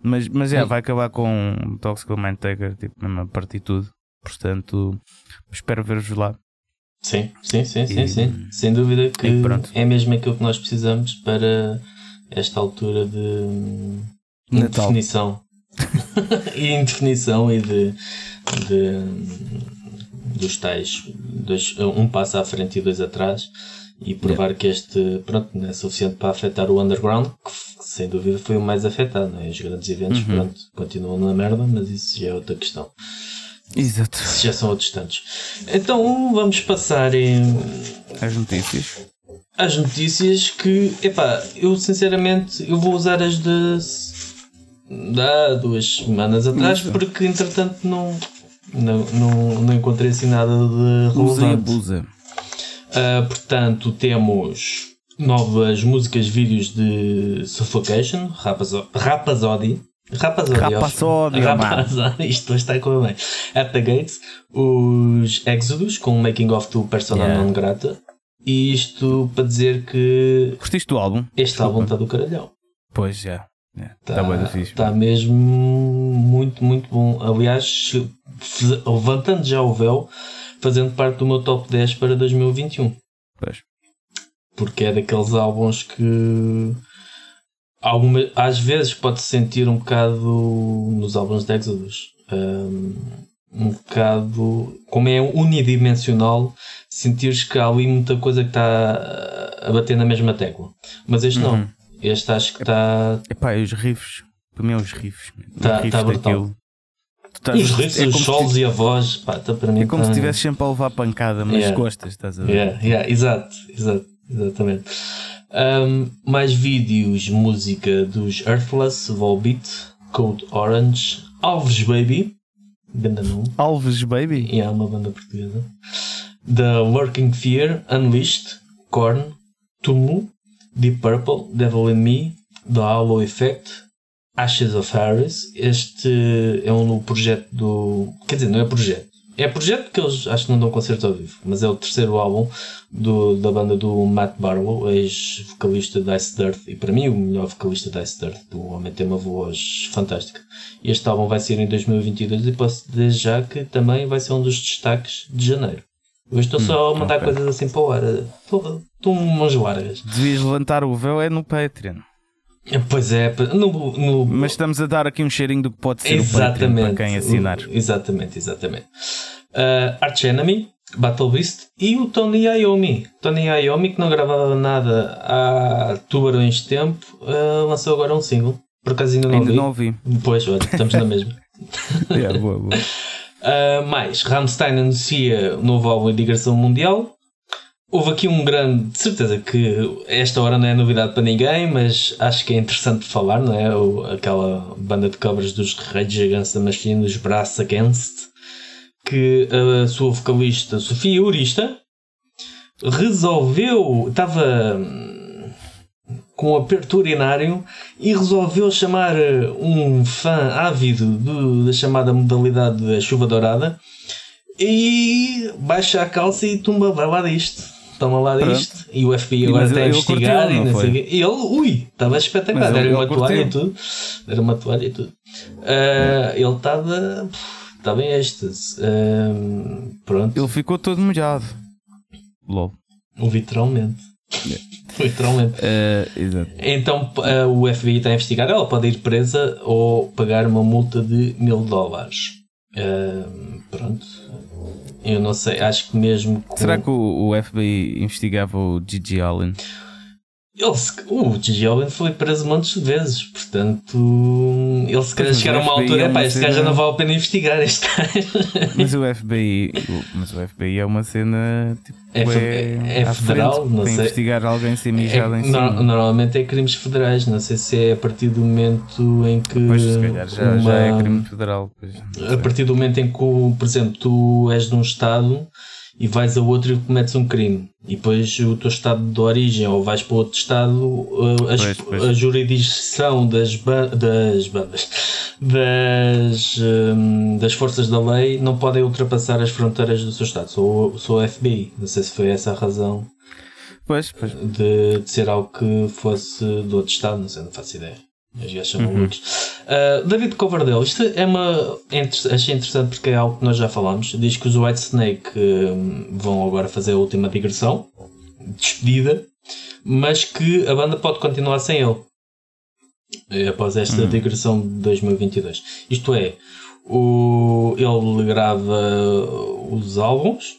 Mas, mas é, vai acabar com Toxical Mindtaker, tipo, mesmo a partir tudo. Portanto, espero ver-vos lá. Sim, sim, sim, sim, E- sim. Sem dúvida que é mesmo aquilo que nós precisamos para esta altura de Natal. indefinição. e indefinição e de, de- dos tais dois, um passo à frente e dois atrás e provar que este pronto, não é suficiente para afetar o underground, que sem dúvida foi o mais afetado. Não é? Os grandes eventos Uhum. pronto, continuam na merda, mas isso já é outra questão. Exato. Isso já são outros tantos. Então vamos passar em, As notícias. as notícias que, epá, eu sinceramente eu vou usar as de, há duas semanas atrás Isso. porque entretanto não, não, não, não encontrei assim nada de Usa e relevante. abusa. Ah, portanto, temos novas músicas, vídeos de Suffocation, Rapazo- Rapazodi. Rapazodi. Rapazodi, Rapazodi. Isto está a correr bem. At the Gates. Os Exodus, com o making of do Persona Yeah. non grata. E isto para dizer que Curtiste do álbum? este álbum está do caralhão. Pois já. Está Está tá bem fixe. está mesmo muito, muito bom. Aliás, levantando já o véu, fazendo parte do meu top 10 para 2021. Pois. Porque é daqueles álbuns que alguma, às vezes pode-se sentir um bocado nos álbuns de Exodus. Um, um bocado como é unidimensional, sentires que há ali muita coisa que está a bater na mesma tecla. Mas este uhum. não. Este acho que está. Epá, e os riffs, para mim é os riffs. Está tá brutal. Os riffs, é os solos e a voz, pá, tá para mim. É como tá... se estivesse sempre a levar pancada, mas yeah. gostas, estás a ver? Yeah, yeah, exato, exato, exatamente. Um, mais vídeos, música dos Earthless, Volbeat, Code Orange, Alves Baby, Ganda nome. Alves Baby? E é uma banda portuguesa. The Working Fear, Unleashed, Korn, Tumu, Deep Purple, Devil in Me, The Hollow Effect, Ashes of Harris. Este é um novo projeto do. Quer dizer, não é projeto. É projeto que eles acho que não dão concerto ao vivo, mas é o terceiro álbum do, da banda do Matt Barlow, ex-vocalista da Ice Dirt, e para mim o melhor vocalista da Ice Dirt. O homem tem uma voz fantástica. Este álbum vai ser em 2022 e posso dizer já que também vai ser um dos destaques de janeiro. Hoje estou só a hum, mandar okay. coisas assim para o ar. Estou umas largas. Devias levantar o véu é no Patreon. Pois é, no, no... mas estamos a dar aqui um cheirinho do que pode ser exatamente, o Patreon para quem assinar. Exatamente, exatamente. Uh, Arch Enemy, Battle Beast e o Tony Iommi. Tony Iommi, que não gravava nada há tubarões de tempo, uh, lançou agora um single. Por acaso ainda não ainda ouvi. não ouvi. Pois, olha, estamos na mesma. yeah, boa, boa. Uh, mais, Rammstein anuncia o novo álbum de digressão mundial. Houve aqui um grande. De certeza que esta hora não é novidade para ninguém, mas acho que é interessante falar, não é? O, aquela banda de covers dos Rage Against the Machine, dos Brass Against, que a sua vocalista Sofia Urista resolveu. estava com aperto urinário e resolveu chamar um fã ávido do, da chamada modalidade da chuva dourada e baixa a calça e tumba, vai lá disto. Toma lá disto. E o FBI agora está a investigar curtiu, e não, sei E ele, ui, estava espetacular. Era uma toalha e tudo. Era uma toalha e tudo. Uh, ele estava. Estava em êxtase. Uh, pronto. Ele ficou todo molhado. Logo. Literalmente. Literalmente. Uh, então uh, o FBI está a investigar. Ela pode ir presa ou pagar uma multa de mil dólares. Uh, pronto. Eu não sei, acho que mesmo. Com... Será que o, o FBI investigava o Gigi Allen? Ele, o Gigi Allen foi preso montes de vezes, portanto, ele se calhar chegar a uma altura, é pá, este gajo já não vale a pena investigar este gajo. Mas o FBI, mas o FBI é uma cena tipo, é, é, é federal, não sei. investigar alguém sem mijado é, em cima. Normalmente é crimes federais, não sei se é a partir do momento em que. Pois, se calhar já, uma, já é crime federal. Pois, a partir do momento em que, por exemplo, tu és de um Estado e vais a outro e cometes um crime. E depois o teu estado de origem ou vais para outro estado, a, pois, pois. a jurisdição das, ba das bandas, das, um, das forças da lei não podem ultrapassar as fronteiras do seu estado. Sou, sou FBI, não sei se foi essa a razão pois, pois. De, de ser algo que fosse do outro estado, não sei, não faço ideia. Os gajos são malucos. Uh, David Coverdale, isto é uma. Achei interessante porque é algo que nós já falámos. Diz que os White Snake uh, vão agora fazer a última digressão, despedida, mas que a banda pode continuar sem ele eh, após esta uhum. digressão de 2022. Isto é, o, ele grava os álbuns,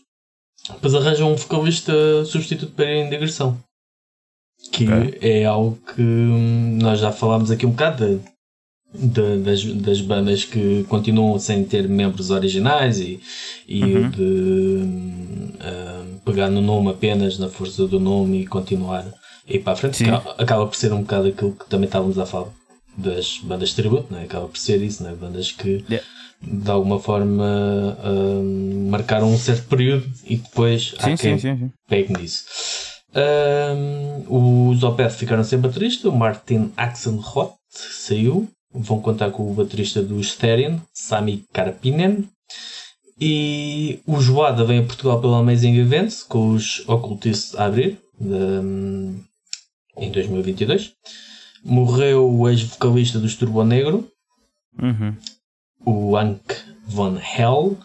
depois arranja um vocalista substituto para ir em digressão que okay. é algo que nós já falámos aqui um bocado de, de, das, das bandas que continuam sem ter membros originais e, e uhum. de uh, pegar no nome apenas, na força do nome e continuar a ir para a frente. Sim. Acaba por ser um bocado aquilo que também estávamos a falar das bandas de tributo, né? acaba por ser isso, né? bandas que yeah. de alguma forma marcaram um certo período e depois sim, há quem sim, sim, pegue nisso. Um, os Opeth ficaram sem baterista, o Martin Axelrod saiu. Vão contar com o baterista do Stereo, Sami Karpinen. E o Joada vem a Portugal pelo Amazing Events, com os Occultists a abrir, um, em 2022. Morreu o ex-vocalista dos Turbo Negro, uhum. o Hank Von Hell.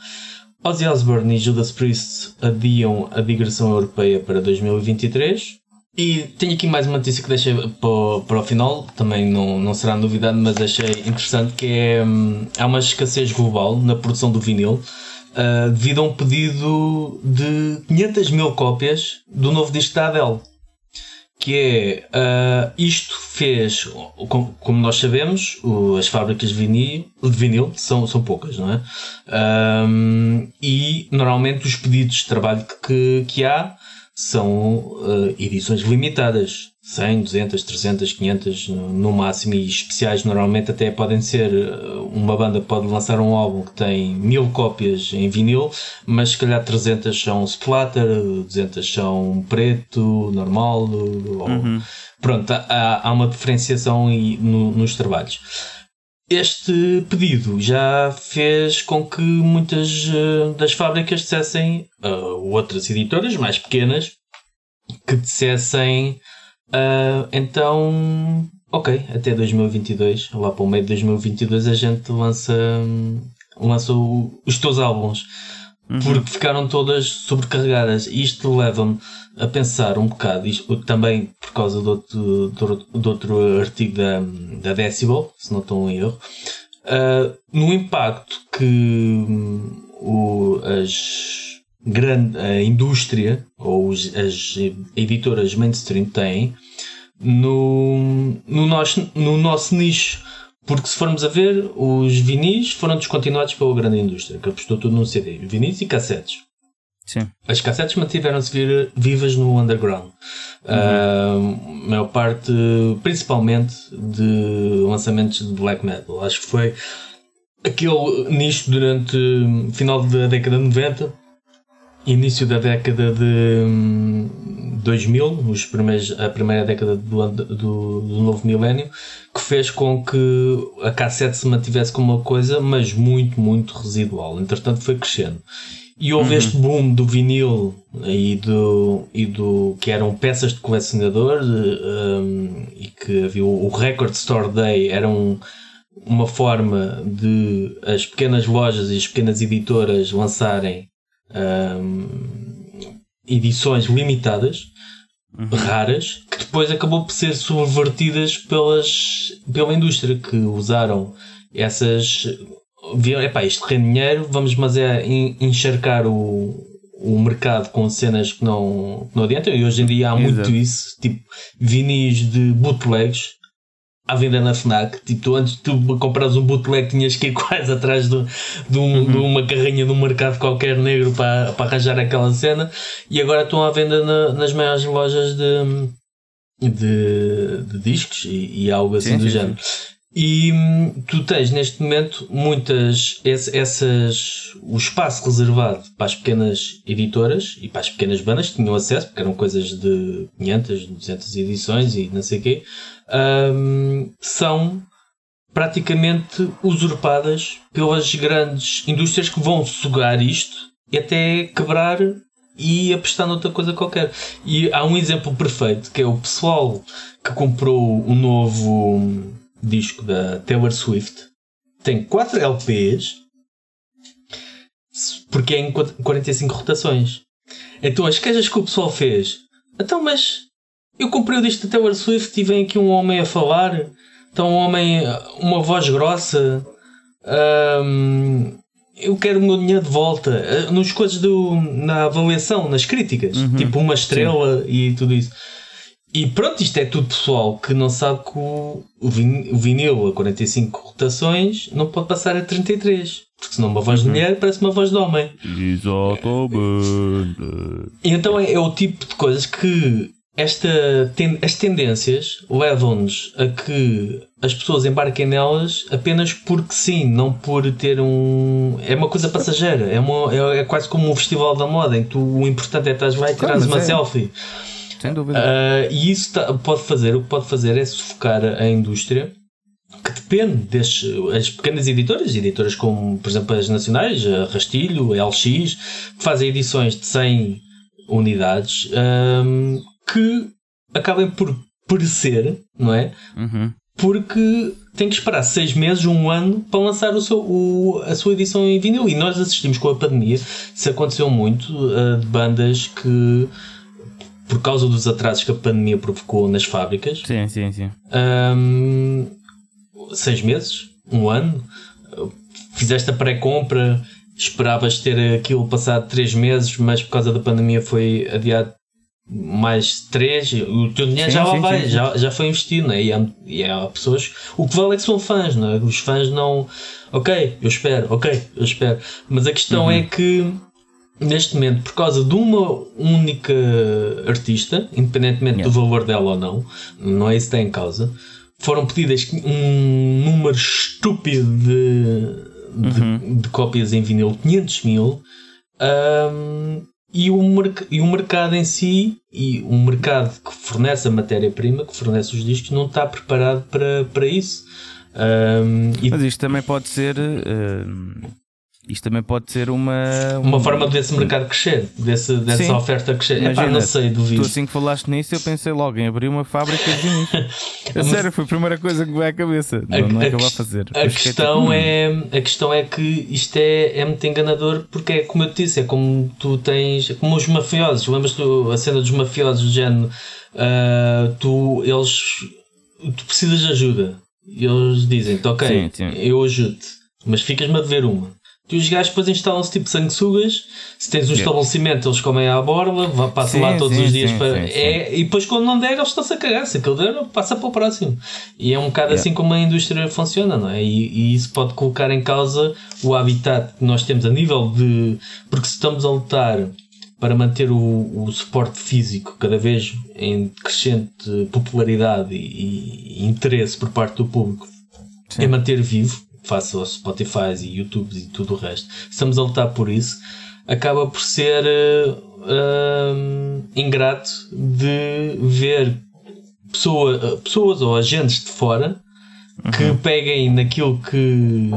Ozzy Osbourne e Judas Priest adiam a digressão europeia para 2023 E tenho aqui mais uma notícia que deixei para, para o final, também não, não será novidade, mas achei interessante, que é hum, há uma escassez global na produção do vinil uh, devido a um pedido de 500 mil cópias do novo disco da Adele. Que é, uh, isto fez, como, como nós sabemos, o, as fábricas de vinil, de vinil são, são poucas, não é? Um, e normalmente os pedidos de trabalho que, que há são uh, edições limitadas. 100, 200, 300, 500 no máximo e especiais normalmente até podem ser eh, uma banda pode lançar um álbum que tem mil cópias em vinil mas se calhar 300 são splatter 200 são preto normal uhum. pronto há, há uma diferenciação no, nos trabalhos este pedido já fez com que muitas uh, das fábricas dissessem, uh, outras editoras mais pequenas, que dissessem uh, então, ok, até 2022, lá para o meio de 2022 a gente lança, lança o, os teus álbuns. Uhum. Porque ficaram todas sobrecarregadas. Isto leva-me a pensar um bocado, isto, também por causa de outro, de outro artigo da, da Decibel, se não estou em erro, uh, no impacto que um, o, as grande, a indústria ou os, as editoras mainstream têm no, no, nosso, no nosso nicho. Porque se formos a ver, os vinis foram descontinuados pela grande indústria, que apostou tudo no CD. Vinis e cassetes. Sim. As cassetes mantiveram-se vivas no underground. Uhum. Uh, maior parte, principalmente, de lançamentos de black metal. Acho que foi aquele nicho durante o final da década de 90, início da década de 2000, hum, os primeiros, a primeira década do, do, do novo milénio, que fez com que a cassete se mantivesse como uma coisa, mas muito, muito residual. Entretanto, foi crescendo. E houve uhum. este boom do vinil e do, e do que eram peças de colecionador um, e que havia o, o Record Store Day era um, uma forma de as pequenas lojas e as pequenas editoras lançarem um, edições limitadas, uhum. raras, que depois acabou por ser subvertidas pelas, pela indústria que usaram essas viram, epá, isto rende dinheiro, vamos mas é encharcar o, o mercado com cenas que não, não adiantam. E hoje em dia há Exato. muito isso, tipo vinis de bootlegs à venda na FNAC. Tipo, tu, antes tu comprares um bootleg tinhas que ir quase atrás de, de, um, uhum. de uma carrinha de um mercado qualquer negro para, para arranjar aquela cena e agora estão à venda na, nas maiores lojas de, de, de discos e, e algo assim sim, do sim, género. Sim. E hum, tu tens neste momento muitas essas o espaço reservado para as pequenas editoras e para as pequenas bandas que tinham acesso, porque eram coisas de 500, 200 edições e não sei o quê, um, são praticamente usurpadas pelas grandes indústrias que vão sugar isto e até quebrar e apostar noutra coisa qualquer. E há um exemplo perfeito que é o pessoal que comprou o novo disco da Taylor Swift tem 4 LPs porque é em 45 rotações. Então as queixas que o pessoal fez, então mas eu comprei o disco da Taylor Swift e vem aqui um homem a falar, então um homem, uma voz grossa, hum, eu quero o meu dinheiro de volta. Nos coisas do, na avaliação, nas críticas, uhum. tipo uma estrela Sim. e tudo isso. E pronto, isto é tudo pessoal que não sabe que o, o vinil a 45 rotações não pode passar a 33. Porque senão uma voz de uhum. mulher parece uma voz de homem. Exatamente. Então é, é o tipo de coisas que esta, ten, as tendências levam-nos a que as pessoas embarquem nelas apenas porque sim, não por ter um. É uma coisa passageira, é, uma, é, é quase como um festival da moda em que tu, o importante é que estás lá e tiras uma é. selfie. Sem dúvida. Uh, e isso tá, pode fazer, o que pode fazer é sufocar a indústria que depende destes, as pequenas editoras, editoras como, por exemplo, as nacionais, a Rastilho, a LX, que fazem edições de 100 unidades, um, que acabem por perecer, não é? Uhum. Porque tem que esperar seis meses, um ano, para lançar o seu, o, a sua edição em vinil. E nós assistimos com a pandemia, isso aconteceu muito, uh, de bandas que por causa dos atrasos que a pandemia provocou nas fábricas. Sim, sim, sim. Um, seis meses, um ano, fizeste a pré-compra, esperavas ter aquilo passado três meses, mas por causa da pandemia foi adiado mais três, o teu dinheiro sim, já lá sim, vai, sim, Já, já foi investido, né? e, há, e há pessoas. O que vale é que são fãs, não é? Os fãs não. Ok, eu espero, ok, eu espero. Mas a questão uhum. é que neste momento, por causa de uma única artista, independentemente yeah. do valor dela ou não, não é isso que está em causa, foram pedidas um número estúpido de, de, uhum. de cópias em vinil, 500 mil. Um, e o, e o mercado em si, e o mercado que fornece a matéria-prima, que fornece os discos, não está preparado para, para isso. Um, Mas isto também pode ser. Uh, isto também pode ser uma. Uma, forma desse mercado crescer, desse, dessa Sim. oferta crescer. Imagina, Epá, não sei, duvido. Tu assim que falaste nisso, eu pensei logo em abrir uma fábrica de vinis. é sério, foi a primeira coisa que me veio à cabeça. A, não, não é que eu vou fazer. A questão, tipo, é, a questão é que isto é, é muito enganador porque é como eu te disse, é como tu tens. como os mafiosos. Lembras-te a cena dos mafiosos do género? Uh, tu, eles. Tu precisas de ajuda. E eles dizem-te, ok, sim, sim. eu ajudo-te, mas ficas-me a dever uma. E os gajos depois instalam-se tipo sanguessugas. Se tens um yeah. estabelecimento, eles comem à borla, passam sim, lá todos sim, os dias sim, para. É, e depois, quando não der, eles estão-se a cagar. Se aquilo der, passa para o próximo. E é um bocado yeah. assim como a indústria funciona, não é? E, e, isso pode colocar em causa o habitat que nós temos a nível de. Porque se estamos a lutar para manter o, o suporte físico cada vez em crescente popularidade e, e interesse por parte do público, é manter vivo face aos Spotify e YouTube e tudo o resto, estamos a lutar por isso, acaba por ser uh, ingrato de ver pessoa, pessoas ou agentes de fora que uhum. peguem naquilo que,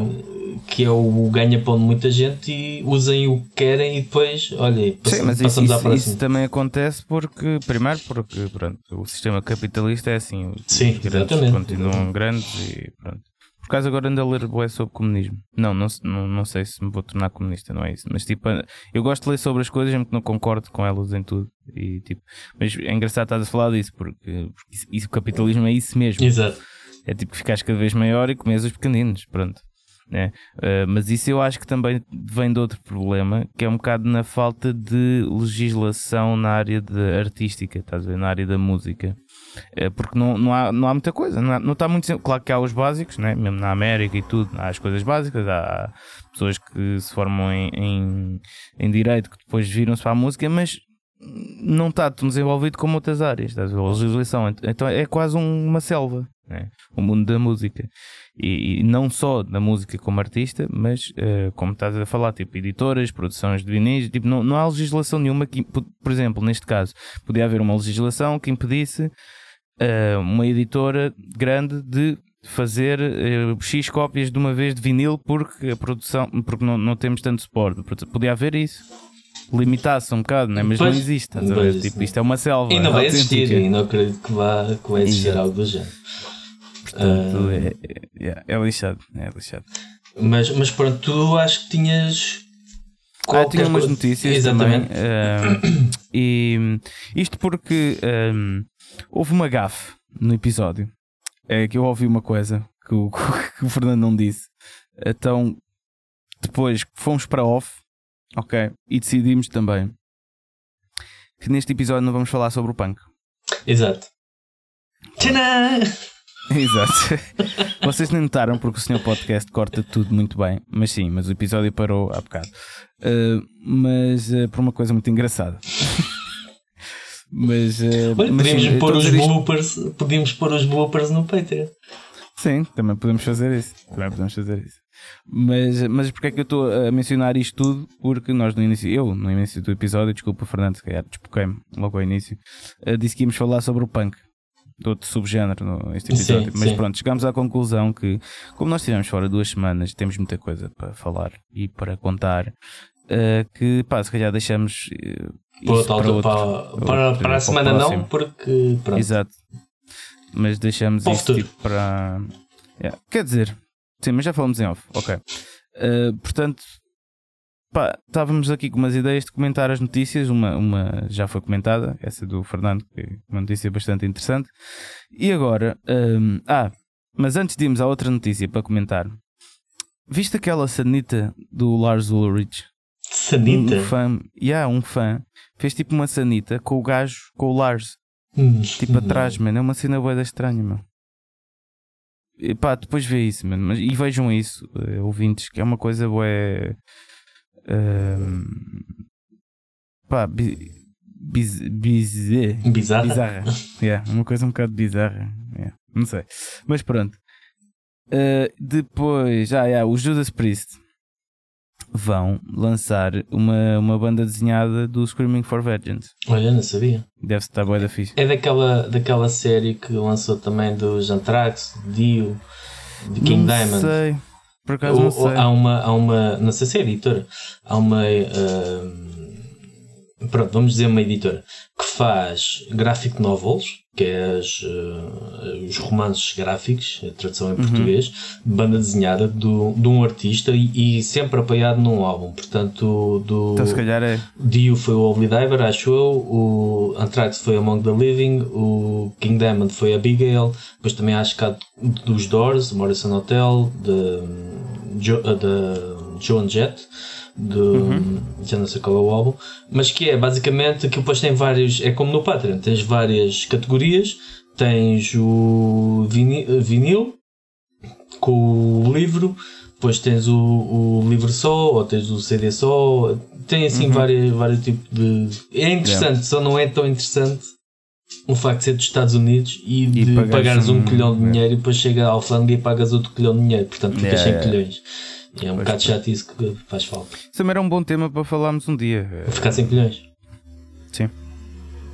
que é o ganha-pão de muita gente e usem o que querem e depois, olha, pass Sim, mas passamos isso, à próxima. Isso também acontece porque, primeiro, porque pronto, o sistema capitalista é assim, Sim, os grandes exatamente. continuam grandes e pronto. Por causa agora ando a ler bué sobre comunismo. Não, não, não, não sei se me vou tornar comunista, não é isso. Mas tipo, eu gosto de ler sobre as coisas, mesmo que não concordo com elas em tudo. E, tipo, mas é engraçado estar a falar disso, porque, porque isso, isso, o capitalismo é isso mesmo. Exato. É tipo que cada vez maior e comes os pequeninos, pronto. É. Mas isso eu acho que também vem de outro problema, que é um bocado na falta de legislação na área de artística, estás a ver? na área da música. Uh, porque não, não, há, não há muita coisa, não, há, não está muito. Claro que há os básicos, né? mesmo na América e tudo, há as coisas básicas, há pessoas que se formam em, em, em direito que depois viram-se para a música, mas não está tão desenvolvido como outras áreas, estás a ver? A legislação. Então é quase uma selva, né? o mundo da música. E, e, não só da música como artista, mas uh, como estás a falar, tipo editoras, produções de vinis, tipo, não, não há legislação nenhuma que, por exemplo, neste caso, podia haver uma legislação que impedisse uh, uma editora grande de fazer uh, X cópias de uma vez de vinil porque a produção, porque não, não temos tanto suporte. Podia haver isso. Limitasse um bocado, né? mas pois, não existe. Tipo, isto é uma selva. E não vai existir, e não acredito que vá, que vai existir algo do género. Portanto, uh, é, é, é, lixado. É lixado. Mas, mas pronto, tu acho que tinhas. Ah, tinha umas notícias Exatamente. também. Uh, e isto porque um, houve uma gafe no episódio. É que eu ouvi uma coisa que o, que o Fernando não disse. Então, depois fomos para off, ok? E decidimos também que neste episódio não vamos falar sobre o punk. Exato. Tcharam! Exato. Vocês nem notaram porque o senhor podcast corta tudo muito bem, mas sim, mas o episódio parou há bocado. Uh, mas uh, por uma coisa muito engraçada. mas, uh, Olha, mas podíamos, sim, pôr os bloopers, podíamos pôr os bloopers no Patreon. Sim, também podemos fazer isso. Também podemos fazer isso. Mas, mas porque é que eu estou a mencionar isto tudo? Porque nós no início, eu no início do episódio, desculpa Fernando, se calhar despoquei-me logo ao início, disse que íamos falar sobre o punk de outro subgénero neste episódio. Sim, Mas sim. pronto, chegámos à conclusão que, como nós estivemos fora duas semanas, temos muita coisa para falar e para contar, uh, que pá, se calhar deixamos. Uh, isso para, outro, para, para, outro, para, a semana não, porque. Pronto. Exato. Mas deixamos para isso tipo, para. Yeah. Quer dizer, sim, mas já falamos em off. Ok. Uh, portanto, pá, estávamos aqui com umas ideias de comentar as notícias. Uma, uma já foi comentada, essa do Fernando, que é uma notícia bastante interessante. E agora, hum, ah, mas antes de irmos à outra notícia para comentar, viste aquela sanita do Lars Ulrich? Sanita? Um fã, yeah, um fã fez tipo uma sanita com o gajo, com o Lars, hum. tipo atrás, mano. É uma cena boeda estranha, meu. E pá, depois vê isso, mano. Mas, e vejam isso, uh, ouvintes, que é uma coisa boé. Uh, pá, biz, biz, biz, bizarra. bizarra. yeah, uma coisa um bocado bizarra. Yeah, não sei. Mas pronto. Uh, depois, ah, yeah, o Judas Priest vão lançar uma, uma banda desenhada do Screaming for Vengeance. Olha, não sabia. Deve estar boa da fixe. É daquela, daquela série que lançou também dos Anthrax, Dio, de King não Diamond. sei. Por acaso não sei. Há uma, há uma, não sei se é editora, há uma, uh, pronto, vamos dizer uma editora, que faz graphic novels, que é as, uh, os romances gráficos, a tradução em uhum. português, banda desenhada do, de um artista e, e, sempre apoiado num álbum. Portanto, do então, se calhar é. Dio foi o Holy Diver, acho eu, o Anthrax foi Among the Living, o King Diamond foi Abigail, depois também acho que há dos Doors, Morrison Hotel, de, de, de Joan Jett de uhum. já não sei qual é o álbum, mas que é basicamente que depois tem vários, é como no Patreon, tens várias categorias, tens o vinil, vinil com o livro, depois tens o, o livro só, ou tens o CD só, tem assim uhum. vários, vários tipos de. É interessante, yeah. só não é tão interessante o facto de ser dos Estados Unidos e, e de pagares um, um colhão de dinheiro e depois chega à alfândega e pagas outro colhão de dinheiro, portanto ficas yeah, sem colhões. É um pois bocado chato isso que faz falta. Isso também era um bom tema para falarmos um dia. Para ficar sem colhões. Sim.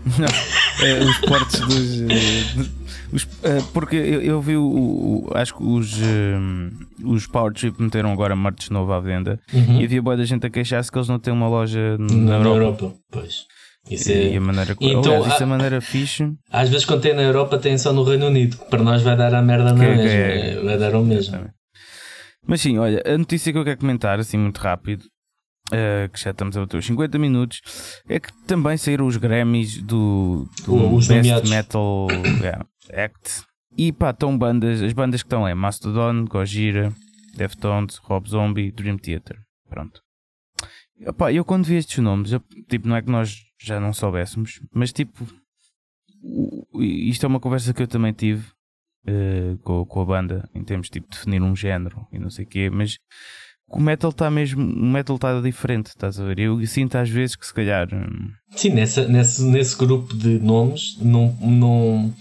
Não, é, os portes dos. Eh, os, é, porque eu, eu vi o, o, Acho que os, um, os Power Trip meteram agora merch novo à venda uhum. e havia boa da gente a queixar-se que eles não têm uma loja na, na Europa. Europa. Pois. Isso é... E a maneira então, aliás, isso é a maneira fixe. Às vezes quando tem na Europa tem só no Reino Unido, que para nós vai dar a merda na mesma. É, vai dar o mesmo. Exatamente. Mas sim, olha, a notícia que eu quero comentar, assim muito rápido, uh, que já estamos a bater os 50 minutos, é que também saíram os Grammys do, do os Best nomeados. Metal yeah, Act. E pá, estão bandas, as bandas que estão é Mastodon, Gojira, Deftones, Rob Zombie, Dream Theater. Pronto. Epá, eu quando vi estes nomes, eu, tipo, não é que nós já não soubéssemos, mas tipo, isto é uma conversa que eu também tive uh, com, com, a banda, em termos tipo, de definir um género e não sei o quê, mas o metal está mesmo, o metal está diferente, estás a ver? Eu sinto às vezes que se calhar. Hum, Sim, nessa, nesse, nesse grupo de nomes não, não,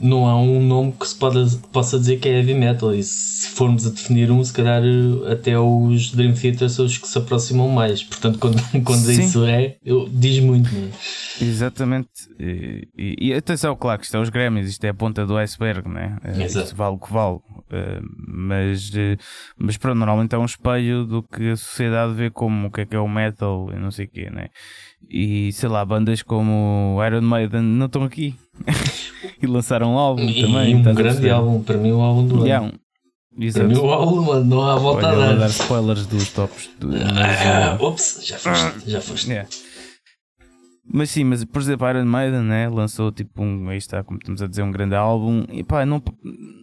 não há um nome que se pode, possa dizer que é heavy metal. E se formos a definir um, se calhar até os Dream Theater são os que se aproximam mais. Portanto, quando, quando isso é, eu, diz muito. Né? Exatamente. E, e, e, atenção, claro que isto é os Grammys, isto é a ponta do iceberg, né? Exato. Isto vale o que vale. Uh, mas, uh, mas pronto, normalmente é um espelho do que a sociedade vê como o que é que é o metal e não sei o quê, né? E sei lá, bandas como Iron Maiden não estão aqui. e lançaram um álbum e também. um grande álbum, para mim o álbum do ano. Para mim o álbum, não há volta Olha, a dar. dar spoilers dos tops. Do, ah, ops, já foste, já foste. Yeah. Mas sim, mas por exemplo, Iron Maiden né, lançou tipo um, aí está, como estamos a dizer, um grande álbum e pá, não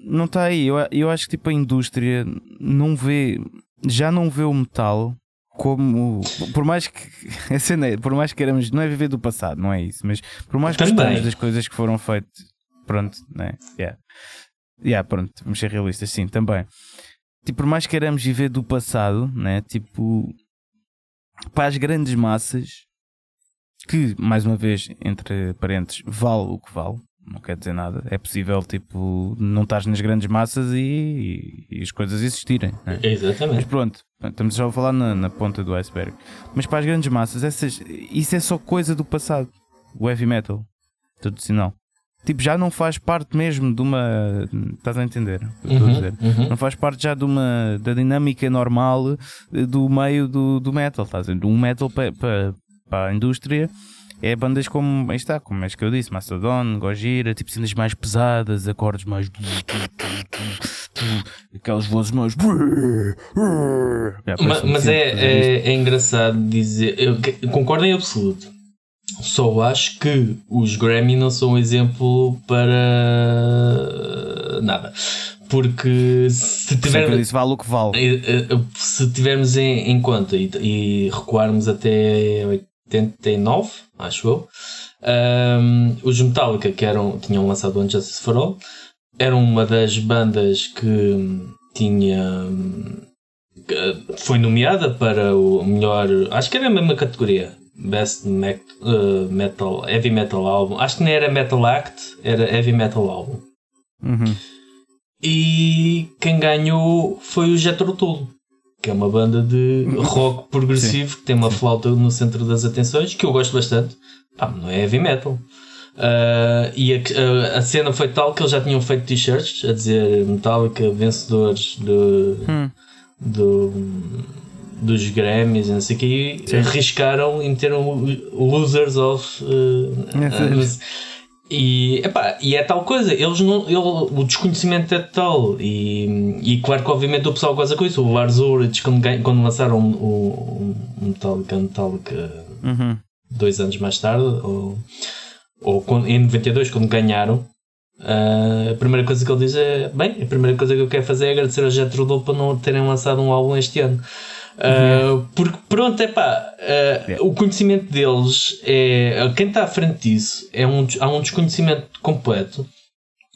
não está aí. Eu, eu acho que tipo a indústria não vê, já não vê o metal como por mais que a cena é, por mais que queiramos, não é viver do passado, não é isso, mas por mais que gostamos das coisas que foram feitas, pronto, né? Yeah. Yeah, pronto, vamos ser realistas, sim, também. Tipo, por mais que queiramos viver do passado, né? Tipo, para as grandes massas, que mais uma vez, entre parentes, vale o que vale, não quer dizer nada. É possível, tipo, não estar nas grandes massas e, e, as coisas existirem. Né? Exatamente. Mas pronto, estamos já a falar na, na, ponta do iceberg. Mas para as grandes massas, essas, isso é só coisa do passado. O heavy metal tradicional. Tipo, já não faz parte mesmo de uma. Estás a entender? Uhum, a dizer? Uhum. Não faz parte já de uma. da dinâmica normal do meio do, do metal. Estás a dizer? Um metal para, para, para a indústria é bandas como, está, como é que eu disse, Mastodon, Gojira, tipo cenas mais pesadas, acordes mais aquelas vozes mais. mas, mas é, é, é, engraçado dizer. Eu concordo em absoluto. Só acho que os Grammy não são um exemplo para nada. Porque se tivermos. Isso vale o que vale. Se tivermos em, em conta e, e recuarmos até 89, acho eu, um, os Metallica, que eram, tinham lançado o Justice for All, eram uma das bandas que tinha. foi nomeada para o melhor. Acho que era a mesma categoria. Best uh, Metal, Heavy Metal Album. Acho que nem era Metal Act, era Heavy Metal Album. Uhum. E quem ganhou foi o Jethro Tull, que é uma banda de rock progressivo Sim. que tem uma flauta no centro das atenções, que eu gosto bastante. Ah, não é heavy metal. Uh, e a, a, cena foi tal que eles já tinham feito t-shirts a dizer Metallica vencedores de, hum. do, dos Grammys e não sei o que e arriscaram e meteram Losers of uh, e, epá, e é tal coisa, eles não, ele, o desconhecimento é tal, e, e claro que obviamente o pessoal gosta com isso. O Lars Ulrich, quando, quando lançaram o, o Metallica, Metallica uhum. dois anos mais tarde, ou, ou em 92, quando ganharam, uh, a primeira coisa que ele diz é: Bem, a primeira coisa que eu quero fazer é agradecer ao Jet Rodolfo por não terem lançado um álbum este ano. Uh, porque pronto, é pá, uh, o conhecimento deles é. Quem está à frente disso é um, há um desconhecimento completo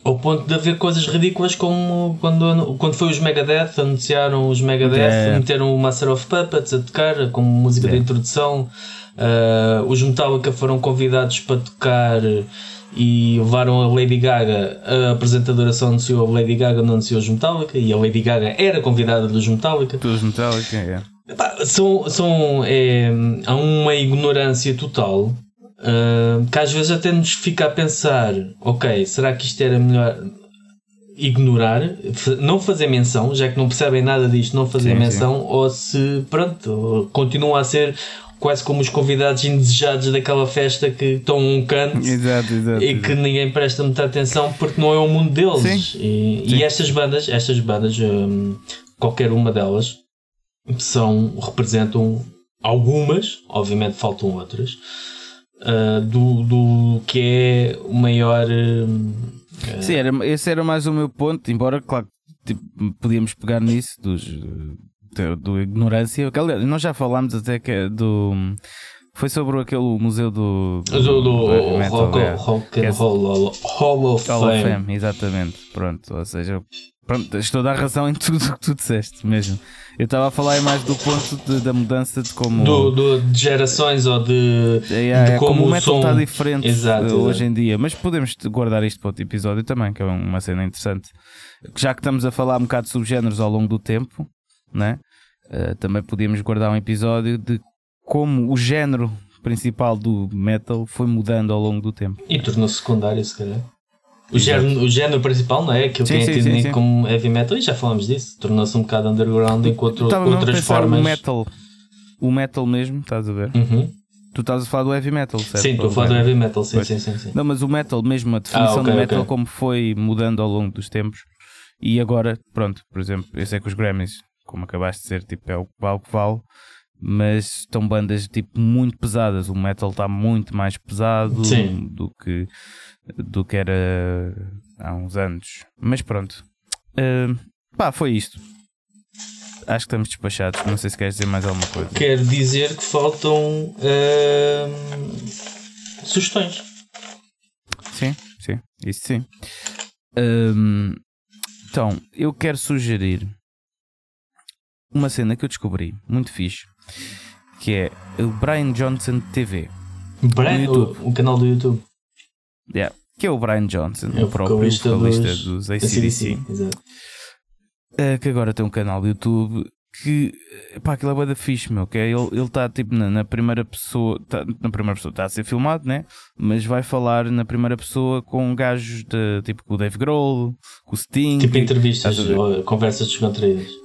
ao ponto de haver coisas ridículas como quando, quando foi os Megadeth, anunciaram os Megadeth, yeah. meteram o Master of Puppets a tocar como música yeah. de introdução. Uh, os Metallica foram convidados para tocar e levaram a Lady Gaga. A apresentadora só anunciou a Lady Gaga, não anunciou os Metallica, e a Lady Gaga era convidada dos Metallica. Dos Metallica, é. são, são, é, há uma ignorância total uh, que às vezes até nos fica a pensar: ok, será que isto era melhor ignorar, não fazer menção, já que não percebem nada disto, não fazer sim, menção, sim. ou se, pronto, continua a ser quase como os convidados indesejados daquela festa que estão um canto exato, exato, e que ninguém presta muita atenção porque não é o mundo deles. Sim. E, Sim. e estas bandas, estas bandas, hum, qualquer uma delas, são, representam algumas, obviamente faltam outras, uh, do, do que é o maior. Uh, Sim, era, esse era mais o meu ponto, embora, claro, tipo, podíamos pegar nisso dos do ignorância. Nós já falámos até que é do. Foi sobre aquele museu do. Do, do, do Metal, Rock, é, rock and Roll Hall of Hall Fame. Fame. Exatamente, pronto. Ou seja, pronto, estou a dar razão em tudo o que tu disseste mesmo. Eu estava a falar mais do ponto de, da mudança de como. Do, do, de gerações ou de. É, é, de como, como o metal está diferente exato, hoje exato. em dia. Mas podemos guardar isto para outro episódio também, que é uma cena interessante. Já que estamos a falar um bocado de subgéneros ao longo do tempo, né? Uh, também podíamos guardar um episódio de como o género principal do metal foi mudando ao longo do tempo. E tornou-se secundário, se calhar. O género, o género principal não é aquilo sim, que é entendido como heavy metal, e já falámos disso, tornou-se um bocado underground enquanto outras formas. O metal, o metal mesmo, estás a ver? Uhum. Tu estás a falar do heavy metal, certo? Sim, estou a falar do heavy metal, sim, sim, sim, sim, Não, mas o metal mesmo, a definição ah, okay, do metal, okay. como foi mudando ao longo dos tempos. E agora, pronto, por exemplo, eu sei que os Grammys como acabaste de dizer, tipo, é o que vale que vale, mas estão bandas tipo muito pesadas. O metal está muito mais pesado Sim. do que do que era há uns anos. Mas pronto, uh, pá, foi isto. Acho que estamos despachados. Não sei se queres dizer mais alguma coisa. Quero dizer que faltam uh, sugestões. Sim, sim, isso sim. Uh, então, eu quero sugerir uma cena que eu descobri, muito fixe, que é o Brian Johnson TV. Brian, o, o, canal do YouTube. Yeah, que é o Brian Johnson, é o próprio vocalista dos, dos ACDC. Exato. Uh, que agora tem um canal do YouTube que pá, aquilo é bada fixe, meu. Que é, ele está tipo na, na, primeira pessoa, tá, na primeira pessoa está a ser filmado, né? Mas vai falar na primeira pessoa com gajos de tipo com o Dave Grohl, com o Sting. Tipo entrevistas, conversas descontraídas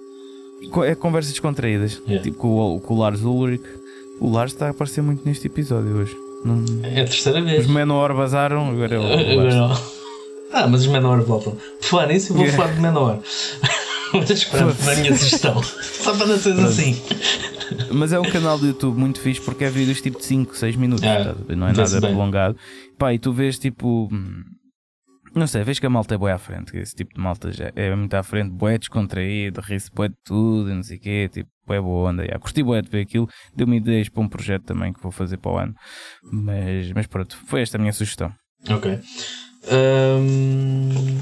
é conversas descontraídas. Yeah. Tipo com o, com o Lars Ulrich. O Lars está a aparecer muito neste episódio hoje. Não... É a terceira vez. Os Menor basaram, agora é o, Ah, mas os Menor voltam. Por falar nisso, eu vou yeah. falar de Menor. Mas pronto, na minha sugestão. Só para não seres assim. Mas é um canal do YouTube muito fixe porque é vídeos tipo de 5, 6 minutos, É, não é nada bem. prolongado. Pá, e tu vês tipo. Não sei, vês que a malta é boa à frente, esse tipo de malta já é muito à frente, boé descontraído, ri-se bué de tudo e não sei o quê, tipo, é boa onda. Já. Curti bué de ver aquilo, deu-me ideias para um projeto também que vou fazer para o ano. Mas, mas pronto, foi esta a minha sugestão. Ok. Hum,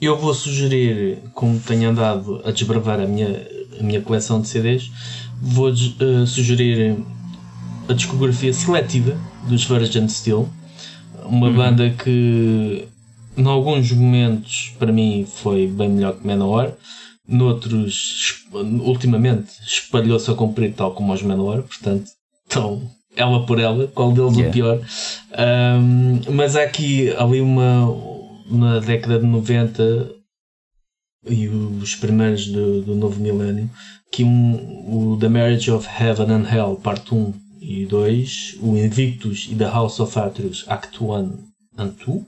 eu vou sugerir, como tenho andado a desbravar a minha, a minha coleção de CDs, vou eh, sugerir a discografia seletiva dos Virgin Steel, uma banda que, em alguns momentos, para mim foi bem melhor que Manowar, noutros, ultimamente, espalhou-se a cumprir tal como os Manowar, portanto, então, ela por ela, qual deles Yeah. o pior. Um, mas há aqui ali uma na década de 90 e os primeiros do, do novo milénio que um, o The Marriage of Heaven and Hell parte 1 e 2 o Invictus e The House of Atreus Act 1 and 2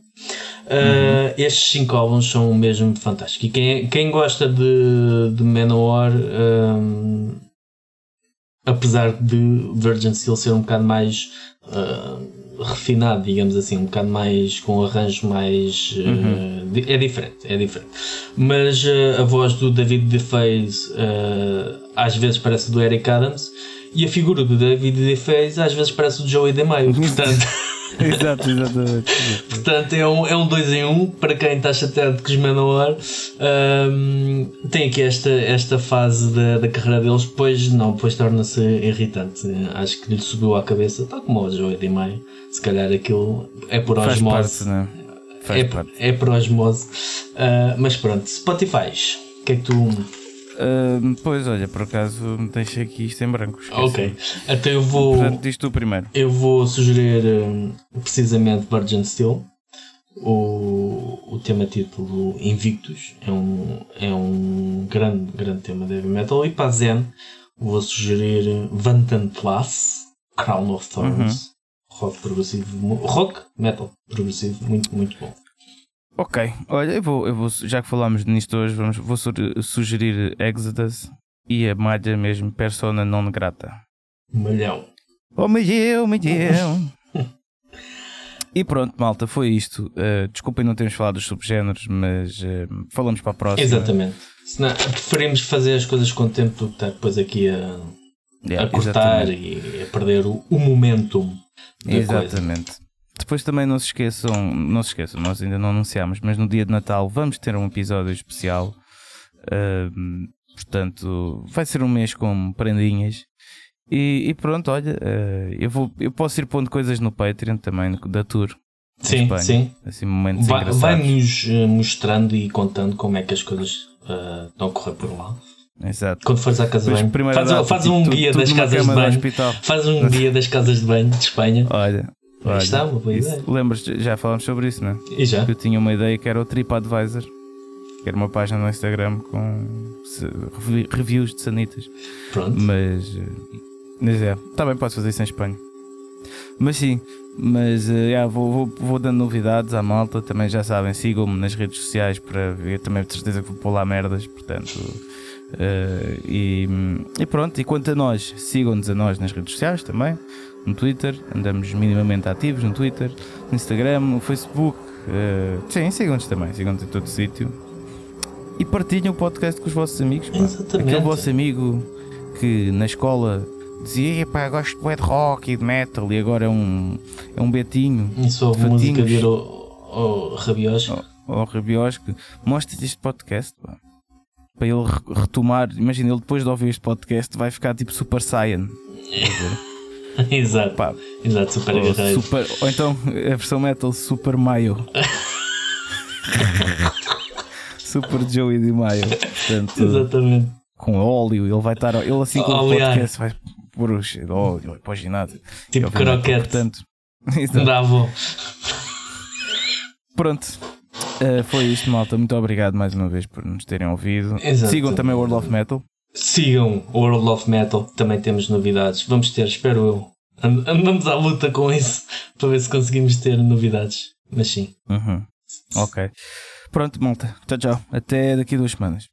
uh, estes cinco álbuns são mesmo fantásticos e quem, quem gosta de, de Manowar um, apesar de Virgin Steel ser um bocado mais uh, refinado, digamos assim, um bocado mais com arranjo mais uh, di- é diferente, é diferente. Mas a voz do David DeFaze às vezes parece do Eric Adams e a figura do David DeFaze às vezes parece do Joey DeMaio, portanto Exato, exatamente. Portanto, é um, é um dois em um para quem está chateado com os Manowar. Ahm, tem aqui esta, esta fase da, da carreira deles, depois não, depois torna-se irritante. Acho que lhe subiu à cabeça, tal como o Joey de Maio. Se calhar aquilo é por Faz osmose. parte, né? Faz É, parte. é por osmose. Ah, mas pronto, Spotify. O que é que tu. Pois olha, por acaso deixei aqui isto em branco. esqueci. Ok, então eu vou. Portanto, diz tu primeiro. Eu vou sugerir hum, precisamente Virgin Steel. O, o tema título Invictus é um, é um grande, grande tema de heavy metal. E para a Zen vou sugerir Vantan Plus, Crown of Thorns, rock progressivo, rock metal progressivo, muito, muito bom. Ok, olha, eu vou, eu vou já que falámos nisto hoje, vamos, vou su- sugerir Exodus e a malha mesmo, Persona non grata. Malhão. Oh meu, meu E pronto, malta, foi isto. Uh, desculpem não termos falado dos subgéneros, mas uh, falamos para a próxima. Exatamente. Senão, preferimos fazer as coisas com tempo do que estar depois aqui a, Yeah, a cortar exatamente. e a perder o, o momentum da coisa. Depois também não se esqueçam, não se esqueçam, nós ainda não anunciámos, mas no dia de Natal vamos ter um episódio especial. Ahm, portanto, vai ser um mês com prendinhas. E, e pronto, olha, eh, eu, vou, eu posso ir pondo coisas no Patreon também, da tour. Sim, Espanha. sim. Assim, momentos Vai-. Vai-nos eh, mostrando e contando como é que as coisas eh, estão a correr por lá. Exato. Quando fores à casa de banho, faz, data, faz tipo, um guia das casas de banho. Faz um guia das casas de banho de Espanha. Olha, olha, está, uma boa isso- ideia. lembras, já falámos sobre isso, não é? E já? Eu tinha uma ideia que era o TripAdvisor, que era uma página no Instagram com reviews de sanitas. Pronto. Mas, mas é, também posso fazer isso em Espanha. Mas sim, mas yeah, vou, vou, vou dando novidades à malta. Também já sabem, sigam-me nas redes sociais para ver. Também de certeza que vou pôr lá merdas. Portanto, eh, e, e pronto. E quanto a nós, sigam-nos a nós nas redes sociais também. No Twitter, andamos minimamente ativos no Twitter, no Instagram, no Facebook. eh, sim, sigam-nos também, sigam-nos em todo sítio. E partilhem o podcast com os vossos amigos. pá. Exatamente. Aquele vosso amigo que na escola dizia, pá, gosto de rock e de metal e agora é um, é um betinho E só de música ao, rabiosco. ao. Mostra-te este podcast, pá. Para ele re- retomar, imagina, ele depois de ouvir este podcast vai ficar tipo Super Saiyan. Exato. Pá, Exato, super ou, guerreiro. super, ou então a versão metal Super Mayo. Super Joey de Mayo. Portanto, Exatamente. com óleo, ele vai estar. Ele assim com o podcast vai pôr o óleo para o ginásio. Tipo croquete. Portanto. Bravo. pronto. Uh, foi isto, malta. Muito obrigado mais uma vez por nos terem ouvido. Exato. Sigam também o World of Metal. Sigam o World of Metal, também temos novidades. Vamos ter, espero eu. And- Andamos à luta com isso para ver se conseguimos ter novidades. Mas sim. Uhum. Ok. Pronto, malta. Tchau, tchau. Até daqui duas semanas.